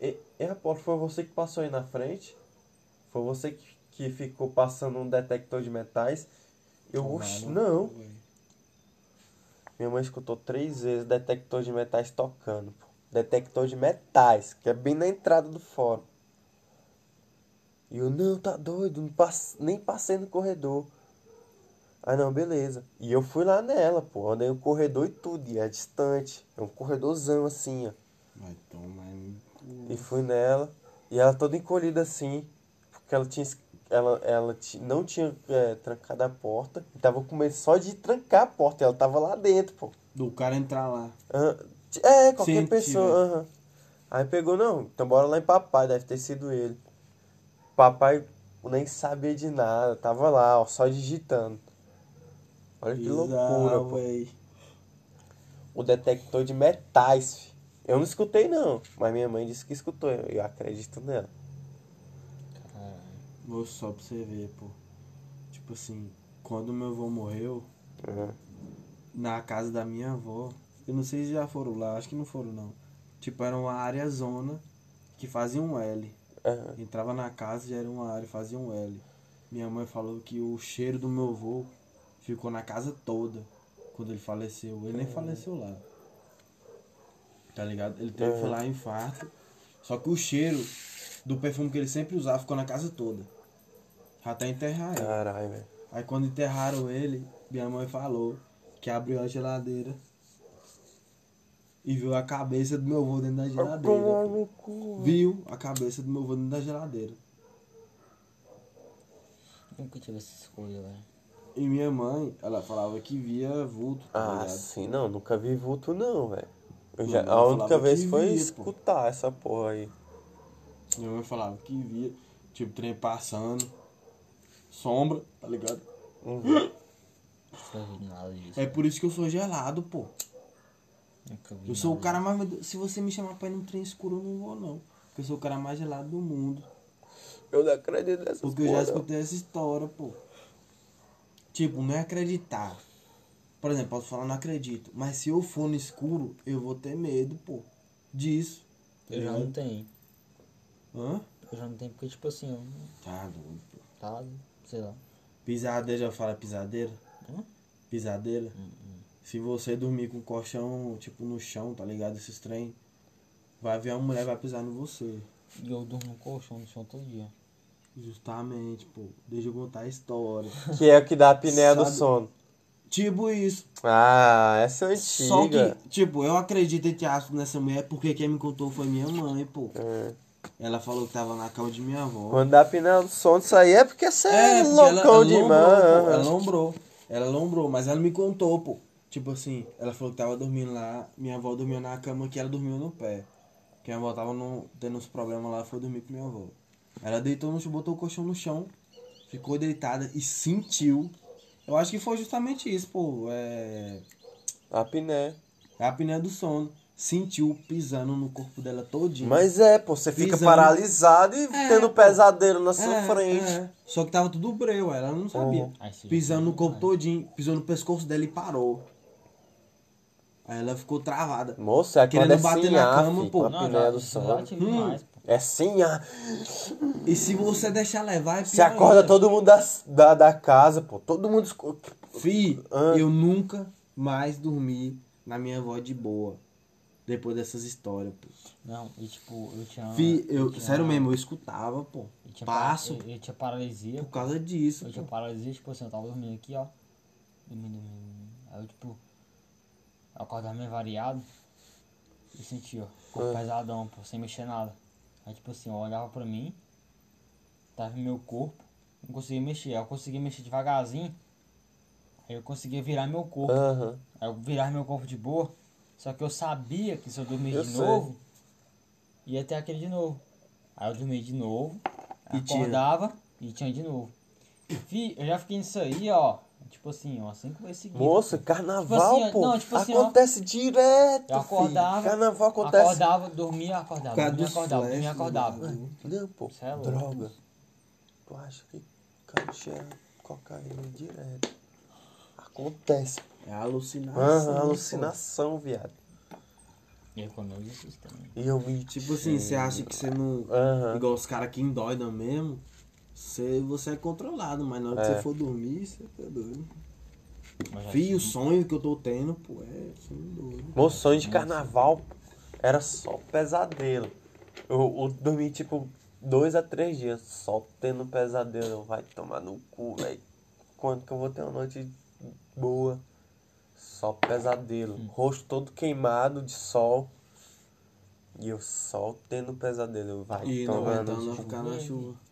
E, e Apolo, foi você que passou aí na frente? Foi você que, que ficou passando um detector de metais? Eu, Tomar oxe, no não. velho. Minha mãe escutou três vezes detector de metais tocando, pô. Detector de metais, que é bem na entrada do fórum. E eu, não, tá doido, não passe- nem passei no corredor. Aí não, beleza. E eu fui lá nela, pô. Andei o corredor e tudo, e é distante. É um corredorzão assim, ó. Vai tomar. E fui nela. E ela toda encolhida assim. Porque ela tinha. Ela, ela não tinha é, trancado a porta. E tava com medo só de trancar a porta. E ela tava lá dentro, pô. Do cara entrar lá. Aham. É, qualquer pessoa. aham. Aí pegou, não, então bora lá em papai, deve ter sido ele. Papai nem sabia de nada, tava lá, ó, só digitando. Olha que loucura, pô. véi. O detector de metais, fi. Eu não escutei não, mas minha mãe disse que escutou, eu acredito nela. Caralho. Vou só pra você ver, pô. Tipo assim, quando meu avô morreu, Aham. na casa da minha avó, eu não sei se já foram lá, acho que não foram não. Tipo, era uma área zona que fazia um L. Aham. Entrava na casa e já era uma área, fazia um L. Minha mãe falou que o cheiro do meu avô ficou na casa toda quando ele faleceu. Ele nem faleceu lá. Tá ligado? Ele teve Uhum. lá infarto. Só que o cheiro do perfume que ele sempre usava ficou na casa toda. Até enterrar ele. Caralho, velho. Aí quando enterraram ele, minha mãe falou que abriu a geladeira e viu a cabeça do meu avô dentro da geladeira. Tomar pô. no cu. Viu a cabeça do meu avô dentro da geladeira. Nunca tive essa escolha, velho. E minha mãe, ela falava que via vulto, tá Ah, ligado? sim, não, nunca vi vulto não, velho. Já- A única vez foi via, pô. escutar essa porra aí. Minha mãe falava que via, tipo, trem passando, sombra, tá ligado? Uhum. Nunca vi nada disso. É por isso que eu sou gelado, pô. Eu sou o cara mais. Se você me chamar pra ir num trem escuro, eu não vou, não. Porque eu sou o cara mais gelado do mundo. Eu não acredito nessas Porque eu já escutei essa história, pô. Tipo, não é acreditar. Por exemplo, posso falar, não acredito. Mas se eu for no escuro, eu vou ter medo, pô. Disso. tá Eu já não tenho. Hã? Eu já não tenho porque, tipo assim, eu Tá doido, pô. tá, sei lá. Pisadeira, já fala pisadeira? Hã? Pisadeira? Se você dormir com o colchão, tipo, no chão, tá ligado? Esses trem, vai ver uma mulher vai pisar em você. E eu durmo no colchão no chão todo dia. Justamente, pô. Deixa eu contar a história. Que é o que dá a apneia do Sabe- sono. tipo isso. Ah, essa é Só antiga. que, tipo, eu acredito entre aspas nessa mulher porque quem me contou foi minha mãe, pô. É. Ela falou que tava na cama de minha avó. Quando dá a apneia do sono, isso aí é porque você é, porque loucão ela, ela de lombrou, pô, ela lombrou. Ela lombrou, mas ela me contou, pô. Tipo assim, ela falou que tava dormindo lá, minha avó dormia na cama que ela dormiu no pé. Que minha avó tava no, tendo uns problemas lá, foi dormir com minha avó. Ela deitou no chão, botou o colchão no chão, ficou deitada e sentiu. Eu acho que foi justamente isso, pô. É. A apneia. É a apneia do sono. Sentiu pisando no corpo dela todinho. Mas é, pô, você fica Pisando. paralisado e É, tendo pô. pesadelo na sua É, frente. é. Só que tava tudo breu, ela não sabia. Sim. Pisando no corpo todinho, pisou no pescoço dela e parou. Aí ela ficou travada. Moça, é Querendo é bater na cama, pô. a Não, já, do sono. Hum. pô. É sem ar. E se você deixar levar, é Você acorda ainda. todo mundo da, da, da casa, pô. Todo mundo Fi, Ah. eu nunca mais dormi na minha avó de boa. Depois dessas histórias, pô. Não, e tipo, eu tinha. Fi, eu, tinha- sério mesmo, eu escutava, pô. Eu tinha, Passo eu, eu tinha paralisia. por causa disso. Eu tinha pô. paralisia, tipo assim, eu tava dormindo aqui, ó. Dormindo, dormindo. Aí eu, tipo, eu acordava meio variado. E sentia, ó, corpo Ah. pesadão, pô, sem mexer nada. Aí, tipo assim, eu olhava pra mim, tava no meu corpo, não conseguia mexer. Aí eu conseguia mexer devagarzinho. Aí eu conseguia virar meu corpo. Aham. Aí eu virava meu corpo de boa. Só que eu sabia que se eu dormir Eu de sei. novo, ia ter aquele de novo. Aí eu dormia de novo, E tinha. acordava e tinha de novo. Eu já fiquei nisso aí, ó. Tipo assim, ó, cinco vezes seguidas. Moça, carnaval, Tipo assim, pô. não, tipo assim, ó. acontece direto. Eu acordava, filho. Carnaval acontece. Acordava, dormia, acordava, Por causa dormia, acordava, flash, dormia, acordava. né? Não, pô. É louco. droga. Tu acha que cara cheira cocaína direto? Acontece. É alucinação. Pô. alucinação, viado. E aí quando eu disse isso também. E eu me. Tipo assim, você acha que você não. Aham. Igual os caras que endoidam mesmo, você, você é controlado, mas na hora que É. você for dormir, você tá doido. Fio, o sonho que eu tô tendo, pô, é sonho doido. Meu sonho de carnaval era só pesadelo. Eu, eu dormi tipo dois a três dias só tendo pesadelo. Vai tomar no cu, velho. Quando que eu vou ter uma noite boa? Só pesadelo. Rosto todo queimado de sol. E eu só tendo pesadelo. Vai E não tomar aguentando no não cu. ficar na chuva.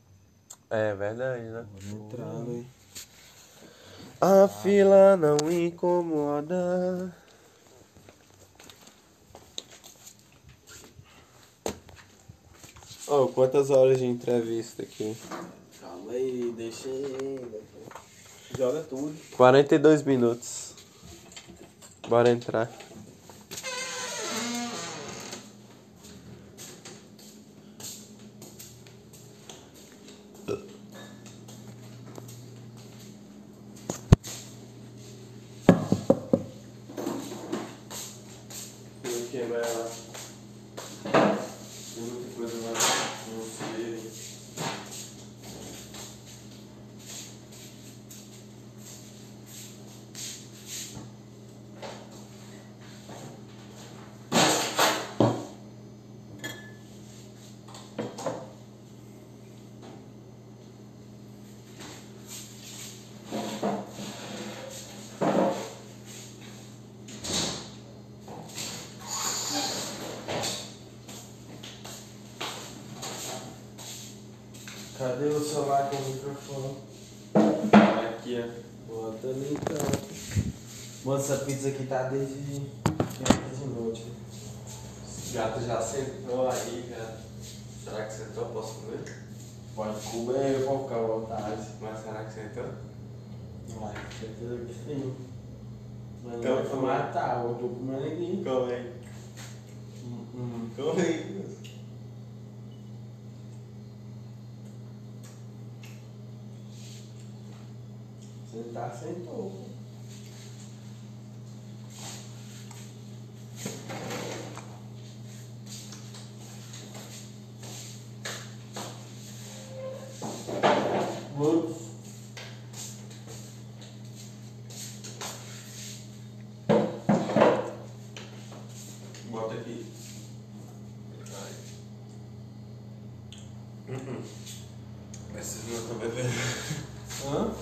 É verdade, né? Entrar, velho. A fila não incomoda. Oh, quantas horas de entrevista aqui? Calma aí, deixa aí. Joga tudo. 42 minutos. Bora entrar. Cadê o celular com o microfone? Aqui, ó. Bota ali então. Mano, essa pizza aqui tá desde de noite. Esse gato já sentou aí, já. Será que sentou? Posso comer? Pode comer, eu vou ficar à vontade. Mas será que sentou? Vai, certeza que sim. Mas Então, não vai matar, eu tô comendo aqui. Come aí. Hum, hum. Come aí. Sentar, sentou. pô. Vamos. Bota aqui. Esses não estão bebendo. Hã?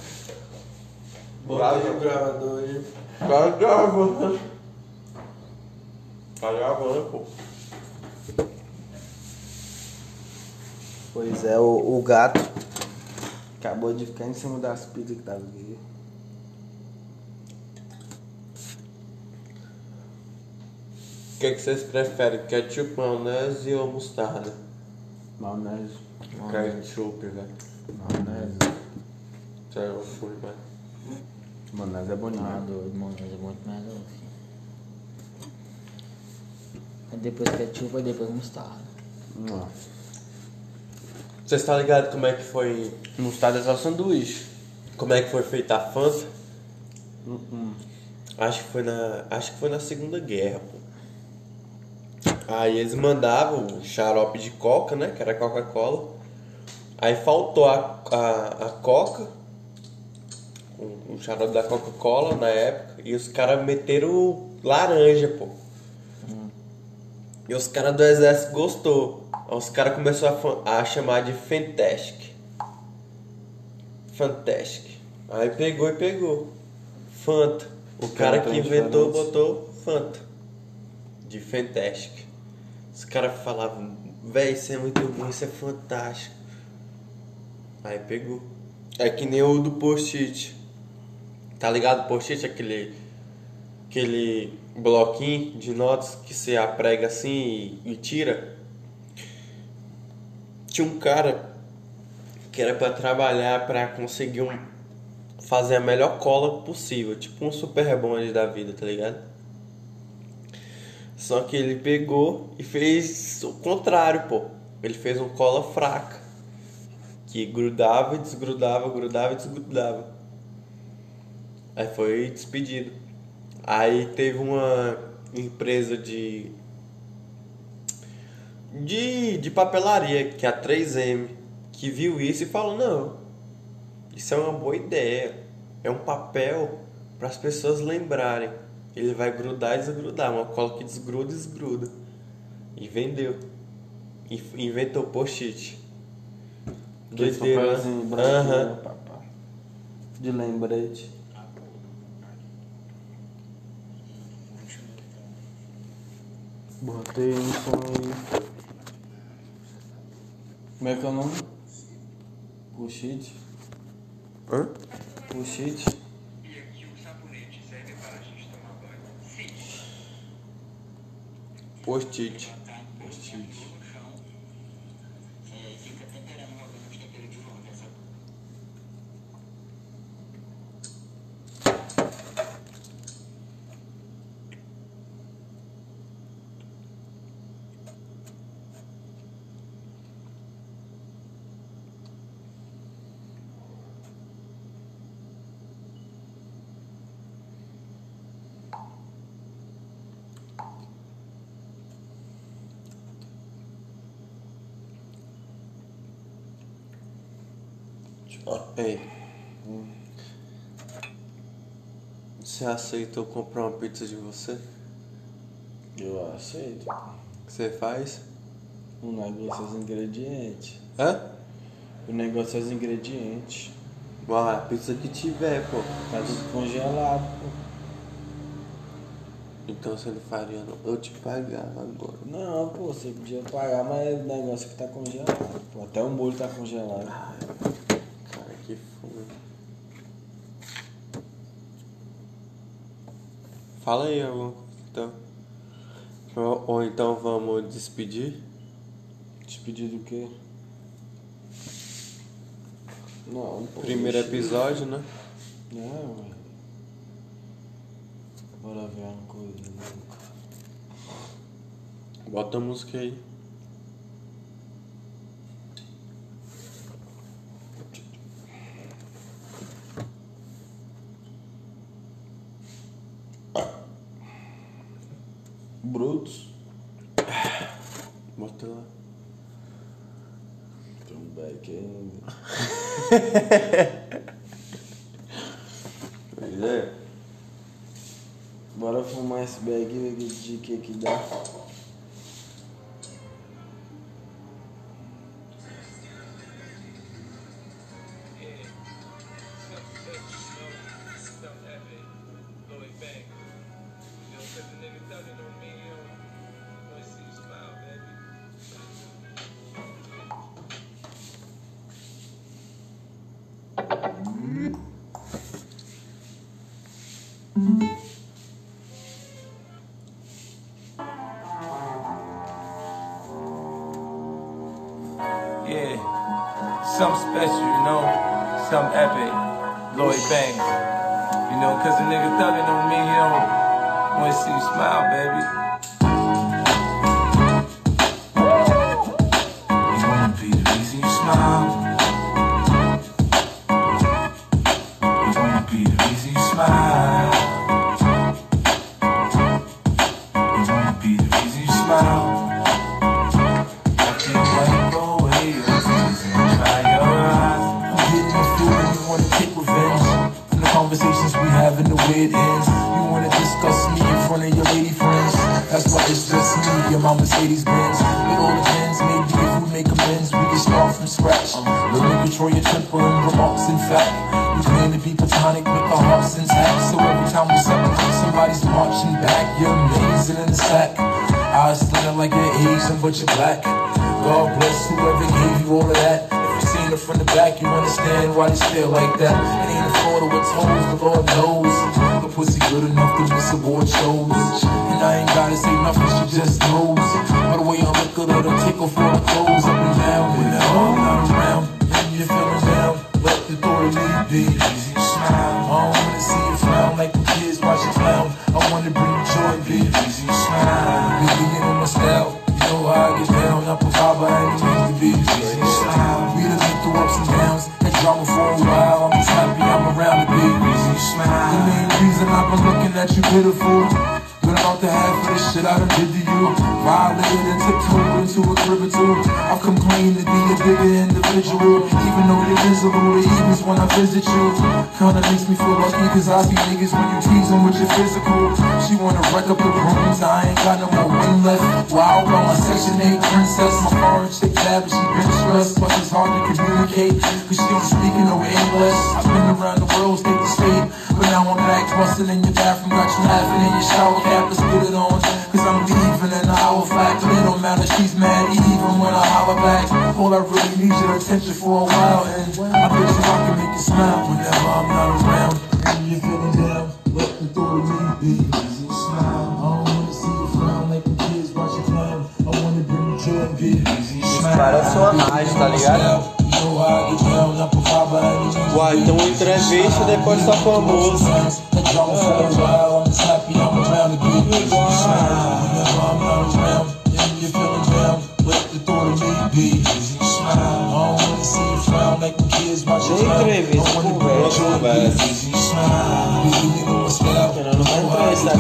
Bota Grava. aí o gravador aí. Tá gravando. Tá gravando, pô. Pois é, o, o gato acabou de ficar em cima das pizzas que tava aqui. O que, que vocês preferem? Ketchup, maionese ou mostarda? Maionese. Ketchup, velho. Maionese. Sério, eu fui, velho. Maionese é bom Ah, demais. doido, mano, mas é muito mais doce. depois ketchup e depois mostarda. Não. Você está ligado como é que foi. Mostarda só sanduíche. Como é que foi feita a Fanta? Uh-uh. Acho que foi na. Acho que foi na Segunda Guerra, pô. Aí eles mandavam o xarope de coca, né? Que era Coca-Cola. Aí faltou a, a, a coca, o, o xarope da Coca-Cola na época, e os caras meteram laranja, pô. E os caras do exército gostou. Os caras começaram a, a chamar de Fantastic. Fantastic. Aí pegou e pegou. Fanta. O cara que tem inventou botou Fanta. De Fantastic. Os caras falavam, véi, isso é muito bom, isso é fantástico. Aí pegou. É que nem o do post-it. Tá ligado? Post-it, aquele. Aquele bloquinho de notas que você aprega assim e, e tira. Tinha um cara que era pra trabalhar pra conseguir um, fazer a melhor cola possível, tipo um super bond da vida, tá ligado? Só que ele pegou e fez o contrário, pô. Ele fez um cola fraca. Que grudava e desgrudava, grudava e desgrudava. Aí foi despedido. Aí teve uma empresa de. De, de papelaria, que é a 3M, que viu isso e falou: Não, isso é uma boa ideia. É um papel para as pessoas lembrarem. Ele vai grudar e desgrudar, uma cola que desgruda e desgruda. E vendeu. E inventou post-it. Doideira, né? Aham. né? De lembrete. Botei um som aí. Como é que é o nome? Puxite. Hã? Puxite. E aqui o sabonete serve para a gente tomar banho. Sim. Post-it. Puxite. No chão. É, fica temperando uma vez de tempero de longa. Essa Ó, Ei. Você aceitou comprar uma pizza de você? Eu aceito. O que você faz? O negócio é os ingredientes. Hã? O negócio é os ingredientes. Bora, a pizza que tiver, pô. Tá tudo congelado, pô. Então você não faria não. Eu te pagava agora. Não, pô, você podia pagar, mas o negócio que tá congelado, pô. Até o molho tá congelado. Cara, que fome. Fala aí alguma coisa então. Ou, ou então vamos despedir? Despedir do quê? Não, pô. Primeiro episódio, né? Não, ué. Bora ver uma coisa. né? Bota a música aí. Brutos. Bota lá. Tem um back ainda. Pois é. Bora fumar esse bag e ver que- que que dá. All of that. If you seen it from the back, you understand why they stare like that. It ain't a Florida with toes, the Lord knows. The pussy good enough to miss award shows. And I ain't gotta say nothing, she just knows. By the way I look at her, take off all the clothes up and down. When the I'm not around, and you're feeling down, let the door lead be. Easy smile. I don't wanna see you frown like the kids watch you clown. I wanna bring joy, be drama for a while. I'm just happy I'm around to be easy smile. The main reason I've been looking at you pitiful. But I'm out to have for the shit I done did to you. Violated and tiptoed into a crib or two. I've complained to be a bigger individual. Even though you're visible, the evenings when I visit you. Kinda makes me feel lucky cause I see niggas when you tease them with your physical. She wanna wreck up the rooms, I ain't got no more wing left. Wild on my section 8 princess. My foreign chick bad, but she been stressed. Plus it's hard to communicate cause she don't speak no English. I've been around the world, state to state. But now I'm back, busting in your bathroom, got you laughing in your shower cap. Let's put it on, cause I'm leaving in an hour flat. But it don't matter, she's mad even when I holler back. All I really need your attention for a while, and I bet you I can make you smile whenever I'm not around. And you're feeling down, let the door lead be. Smile. I don't wanna see you frown like the kids watch you clown. I wanna bring you joy, be easy. Parece uma rádio, tá ligado? Uai, então entrevista depois toca uma música. Nem entrevista, conversa. Conversa. Eu não vou entrevistar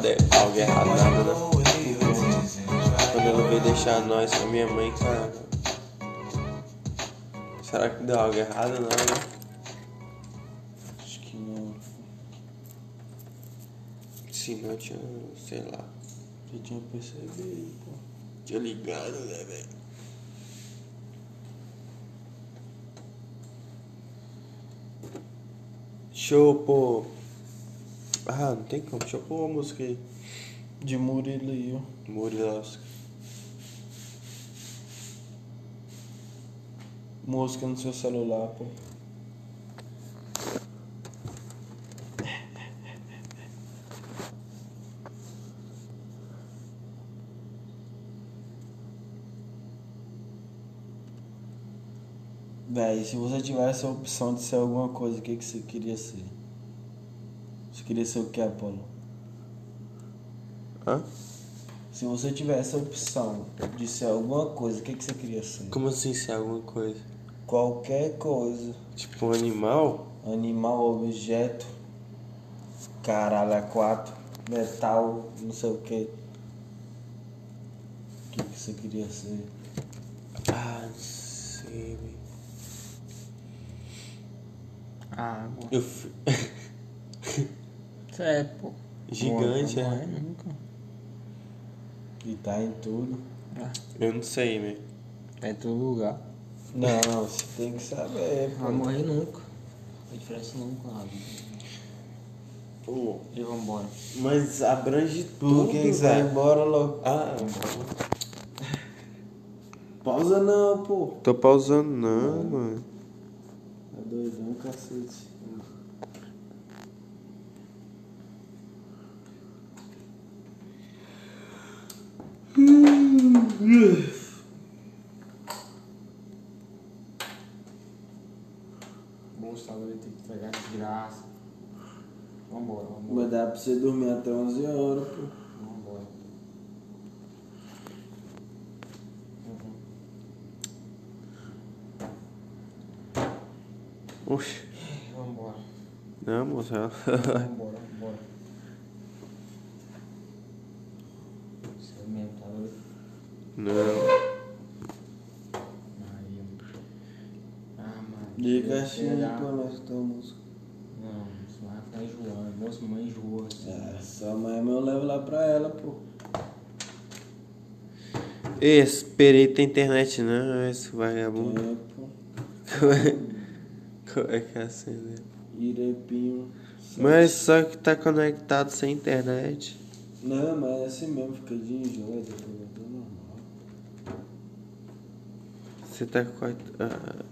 ter dado algo errado né? Quando ela veio deixar nós com a minha mãe, cara. Será que deu algo errado não, né? Acho que não. Se não tinha, sei lá, Eu tinha percebido, pô. tinha ligado, né, velho? Show, pô. Ah, não tem como. Deixa eu pôr uma música aí. De Murilo. Murilovski. Música no seu celular, pô. Véi, se você tivesse a opção de ser alguma coisa, o que, que você queria ser? Você queria ser o que, Apolo? Hã? Se você tivesse a opção de ser alguma coisa, o que, que você queria ser? Como assim ser alguma coisa? Qualquer coisa. Tipo um animal? Animal, objeto, caralho, a quatro, metal, não sei o que. O que, que você queria ser? Ah, não sei. Água. Eu fui... Isso é, pô. Gigante, Não é? nunca. E tá em tudo. Eu não sei, velho. É todo lugar. Não, você tem que saber, Vai pô. morrer nunca. Não diferença nunca na vida. Pô, E vambora. mas abrange tudo, Por que vai velho. embora, louco? Ah, Pausa não, pô. tô pausando não, mano. Tá doidão, cacete. Bolsa vai ter que pegar de graça. Vambora, vambora. Vai dar pra você dormir até 11 horas, pô. Vambora. Oxi. Vambora. Não, moça. Vambora. Você mesmo, tá doido? Não. Ah, mano. Liga assim pra nós música. Não, isso vai ficar enjoando. Moça, mamãe enjoa. assim. É, só amanhã eu levo lá pra ela, pô. Ei, esperei ter internet não, esse vagabundo. É, pô. Como é, como é que é assim, né? Irepinho. Mas só que tá conectado sem internet. Não, mas é assim mesmo, fica de enjoo, depois volta ao normal. Você tá com.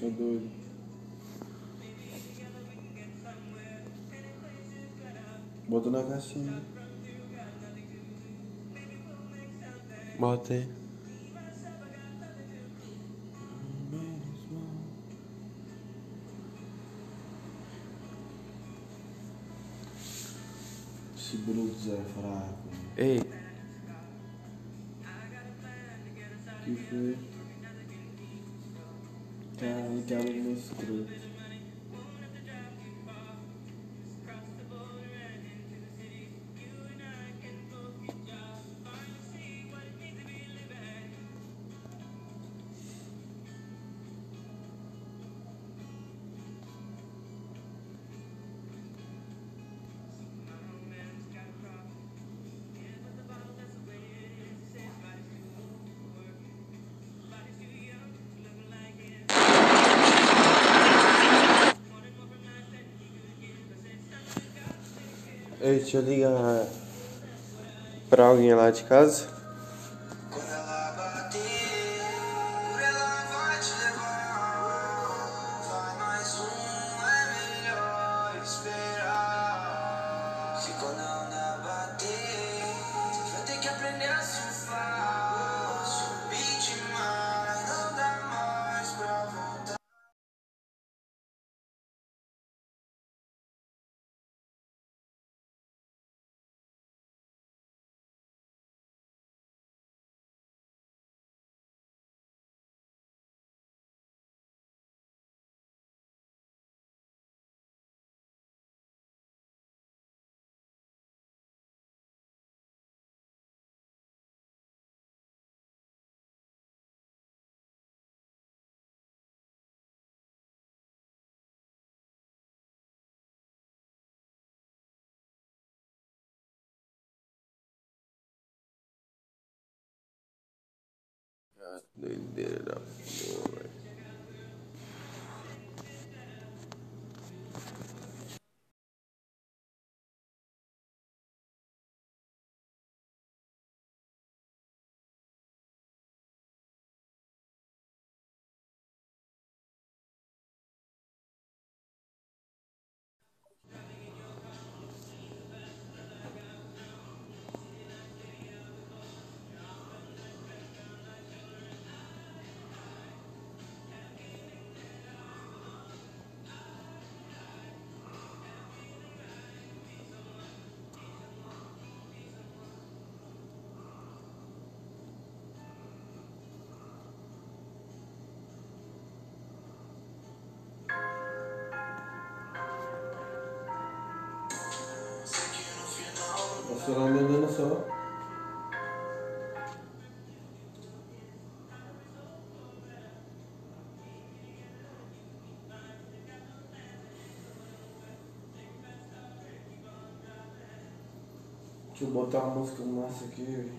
Música é doido. Bota na caixinha. bota aí. Esse blues é fraco. Ei, eu ligar pra alguém lá de casa. Doideira da porra, Você lá me andando só. Deixa eu botar uma música massa aqui.